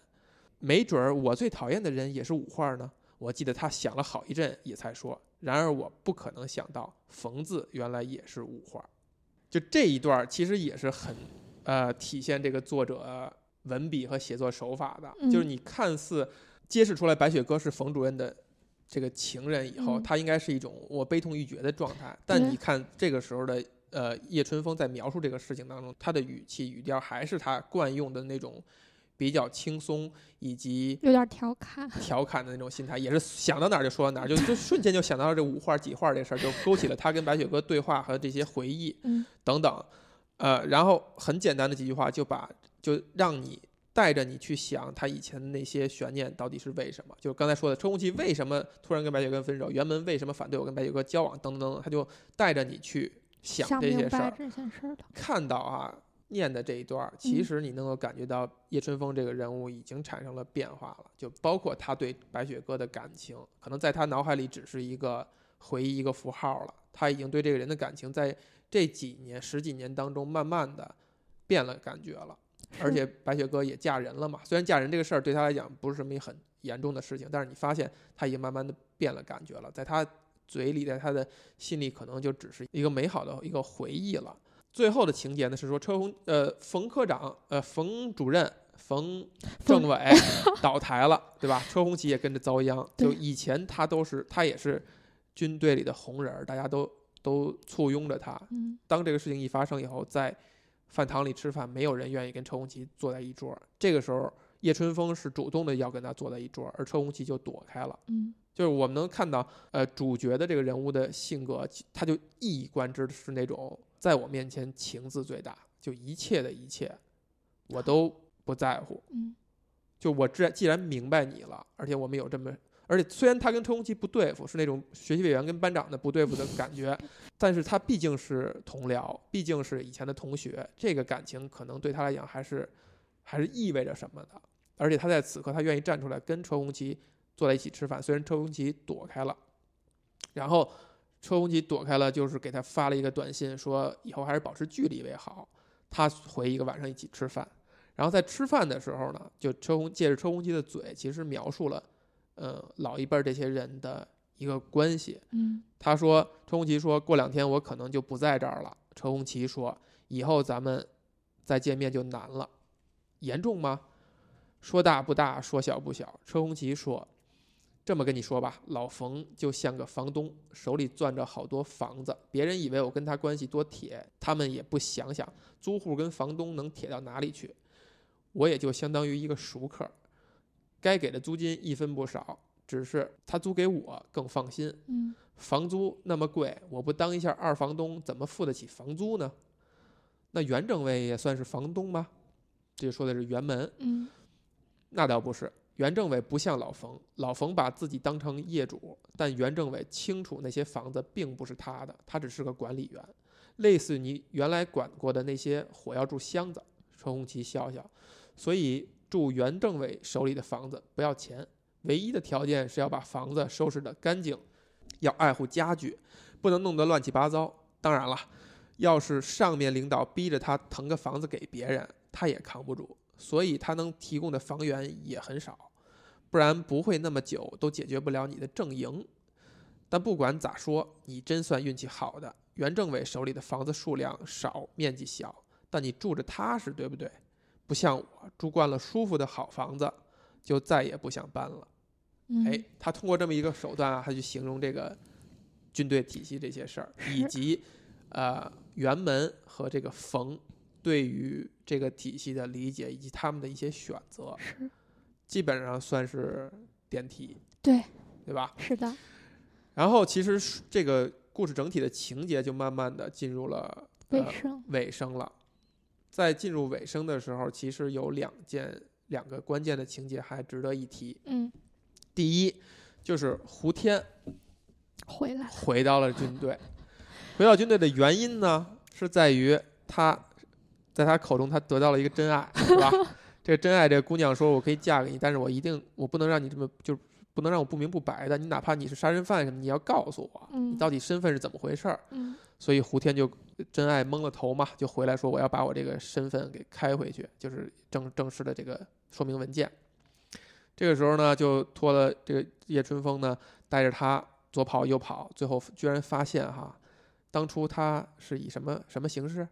没准儿我最讨厌的人也是五画呢。我记得他想了好一阵，也才说：“然而我不可能想到‘冯’字原来也是五画。”就这一段，其实也是很呃体现这个作者文笔和写作手法的。嗯就是你看似揭示出来白雪歌是冯主任的这个情人以后，嗯他应该是一种我悲痛欲绝的状态。但你看这个时候的呃叶春风在描述这个事情当中，他的语气语调还是他惯用的那种比较轻松以及有点调侃。调侃的那种心态，也是想到哪儿就说到哪儿，就就瞬间就想到了这五画几画这事儿，就勾起了他跟白雪歌对话和这些回忆嗯等等。呃，然后很简单的几句话就把就让你带着你去想他以前的那些悬念到底是为什么。就是刚才说的，车红旗为什么突然跟白雪歌分手，原门为什么反对我跟白雪哥交往，等等等等，他就带着你去想这些事儿。看到啊念的这一段儿，其实你能够感觉到叶春风这个人物已经产生了变化了，就包括他对白雪哥的感情，可能在他脑海里只是一个回忆、一个符号了。他已经对这个人的感情，在这几年、十几年当中，慢慢的变了感觉了。而且白雪歌也嫁人了嘛，虽然嫁人这个事儿对他来讲不是什么很严重的事情，但是你发现他已经慢慢的变了感觉了，在他嘴里，在他的心里，可能就只是一个美好的一个回忆了。最后的情节呢是说车红呃冯科长呃冯主任冯冯政委 倒台了，对吧？车红旗也跟着遭殃。就以前他都是他也是军队里的红人儿，大家都都簇拥着他。嗯当这个事情一发生以后，在饭堂里吃饭，没有人愿意跟车红旗坐在一桌。这个时候，叶春风是主动的要跟他坐在一桌，而车红旗就躲开了。嗯就是我们能看到，呃，主角的这个人物的性格，他就一以贯之的是那种在我面前情字最大，就一切的一切，我都不在乎。嗯就我既然既然明白你了，而且我们有这么，而且虽然他跟车红旗不对付，是那种学习委员跟班长的不对付的感觉，但是他毕竟是同僚，毕竟是以前的同学，这个感情可能对他来讲还是还是意味着什么的。而且他在此刻，他愿意站出来跟车红旗坐在一起吃饭，虽然车红旗躲开了，然后车红旗躲开了，就是给他发了一个短信，说以后还是保持距离为好。他回一个晚上一起吃饭，然后在吃饭的时候呢，就车红借着车红旗的嘴，其实描述了，呃，老一辈儿这些人的一个关系。嗯他说，车红旗说过两天我可能就不在这儿了。车红旗说，以后咱们再见面就难了，严重吗？说大不大，说小不小。车红旗说，这么跟你说吧，老冯就像个房东，手里攥着好多房子，别人以为我跟他关系多铁，他们也不想想租户跟房东能铁到哪里去。我也就相当于一个熟客，该给的租金一分不少，只是他租给我更放心。嗯房租那么贵，我不当一下二房东，怎么付得起房租呢？那袁政委也算是房东吗？这说的是袁门，嗯那倒不是。袁政委不像老冯，老冯把自己当成业主，但袁政委清楚那些房子并不是他的，他只是个管理员，类似你原来管过的那些火药柱箱子。陈红旗笑笑，所以住袁政委手里的房子不要钱，唯一的条件是要把房子收拾得干净，要爱护家具，不能弄得乱七八糟。当然了，要是上面领导逼着他腾个房子给别人，他也扛不住，所以他能提供的房源也很少，不然不会那么久都解决不了你的正营。但不管咋说，你真算运气好的，袁政委手里的房子数量少，面积小，但你住着踏实，对不对？不像我住惯了舒服的好房子，就再也不想搬了。嗯，哎，他通过这么一个手段啊，他去形容这个军队体系这些事儿，以及呃辕门和这个冯对于这个体系的理解，以及他们的一些选择，是，基本上算是点题，对，对吧？是的，然后其实这个故事整体的情节就慢慢的进入了呃卫生，尾声了。在进入尾声的时候，其实有两件两个关键的情节还值得一提。嗯，第一，就是胡天回来，回到了军队。回到军队的原因呢，是在于他在他口中他得到了一个真爱，是吧？这个真爱，这个姑娘说：“我可以嫁给你，但是我一定我不能让你这么就不能让我不明不白的。你哪怕你是杀人犯什么，你要告诉我你嗯到底身份是怎么回事儿。”嗯所以胡天就真爱蒙了头嘛，就回来说我要把我这个身份给开回去，就是正正式的这个说明文件。这个时候呢，就托了这个叶春风呢，带着他左跑右跑，最后居然发现哈，当初他是以什么什么形式，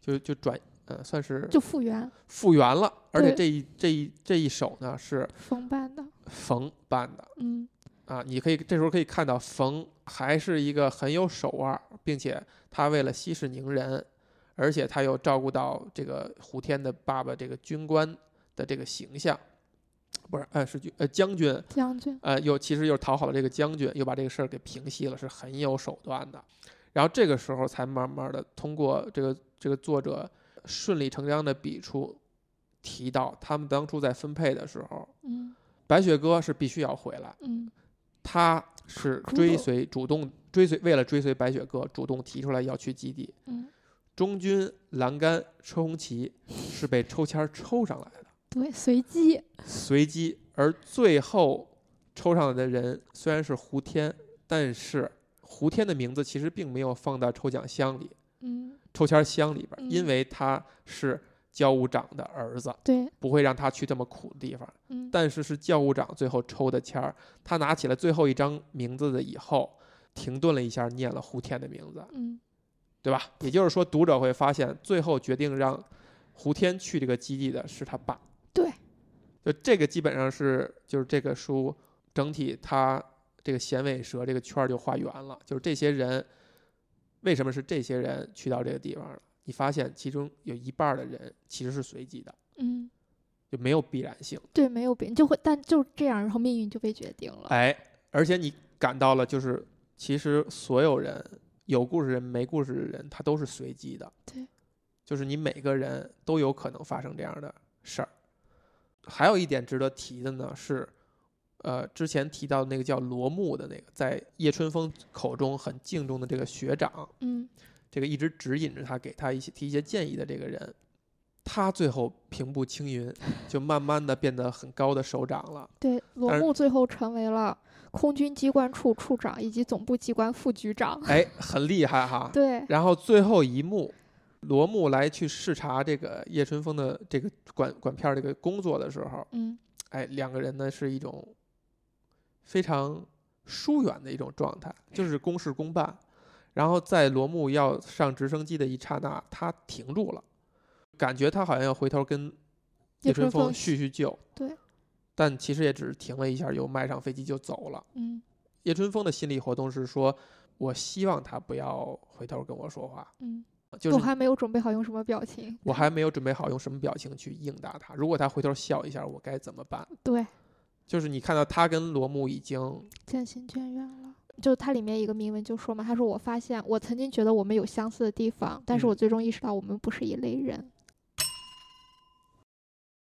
就就转呃算是就复原复原了，而且这一这一这一手呢是封办的，冯办的，嗯。啊，你可以这时候可以看到冯还是一个很有手腕，并且他为了息事宁人，而且他又照顾到这个胡天的爸爸这个军官的这个形象，不是呃是军呃将军，将军，呃又其实又讨好了这个将军，又把这个事儿给平息了，是很有手段的。然后这个时候才慢慢的通过这个这个作者顺理成章的笔触提到，他们当初在分配的时候，嗯白雪哥是必须要回来，嗯。他是追随主动追随，为了追随白雪哥，主动提出来要去基地。嗯，中军栏杆车红旗是被抽签儿抽上来的，对，随机，随机，而最后抽上来的人虽然是胡天，但是胡天的名字其实并没有放到抽奖箱里，嗯。抽签箱里边因为他是教务长的儿子，对，不会让他去这么苦的地方。嗯但是是教务长最后抽的签儿，他拿起了最后一张名字的以后，停顿了一下，念了胡天的名字，嗯对吧？也就是说，读者会发现，最后决定让胡天去这个基地的是他爸。对，就这个基本上是就是这个书整体它这个衔尾蛇这个圈儿就画圆了，就是这些人为什么是这些人去到这个地方了？你发现其中有一半儿的人其实是随机的，嗯，就没有必然性。对，没有别人就会，但就是这样，然后命运就被决定了。哎，而且你感到了，就是其实所有人有故事人没故事的人，他都是随机的。对，就是你每个人都有可能发生这样的事儿。还有一点值得提的呢是，呃，之前提到的那个叫罗木的那个，在叶春风口中很敬重的这个学长，嗯这个一直指引着他，给他一些提一些建议的这个人，他最后平步青云，就慢慢的变得很高的首长了。对，罗木最后成为了空军机关处处长以及总部机关副局长。哎，很厉害哈。对，然后最后一幕，罗木来去视察这个叶春风的这个管管片儿这个工作的时候，嗯哎，两个人呢是一种非常疏远的一种状态，就是公事公办。然后在罗木要上直升机的一刹那，他停住了，感觉他好像要回头跟叶春风叙叙旧，对，但其实也只是停了一下，又迈上飞机就走了。嗯叶春风的心理活动是说，我希望他不要回头跟我说话，嗯，就是我还没有准备好用什么表情。我还没有准备好用什么表情去应答他。如果他回头笑一下，我该怎么办？对，就是你看到他跟罗木已经渐行渐远了。就它里面一个铭文就说嘛，他说我发现我曾经觉得我们有相似的地方，但是嗯我最终意识到我们不是一类人。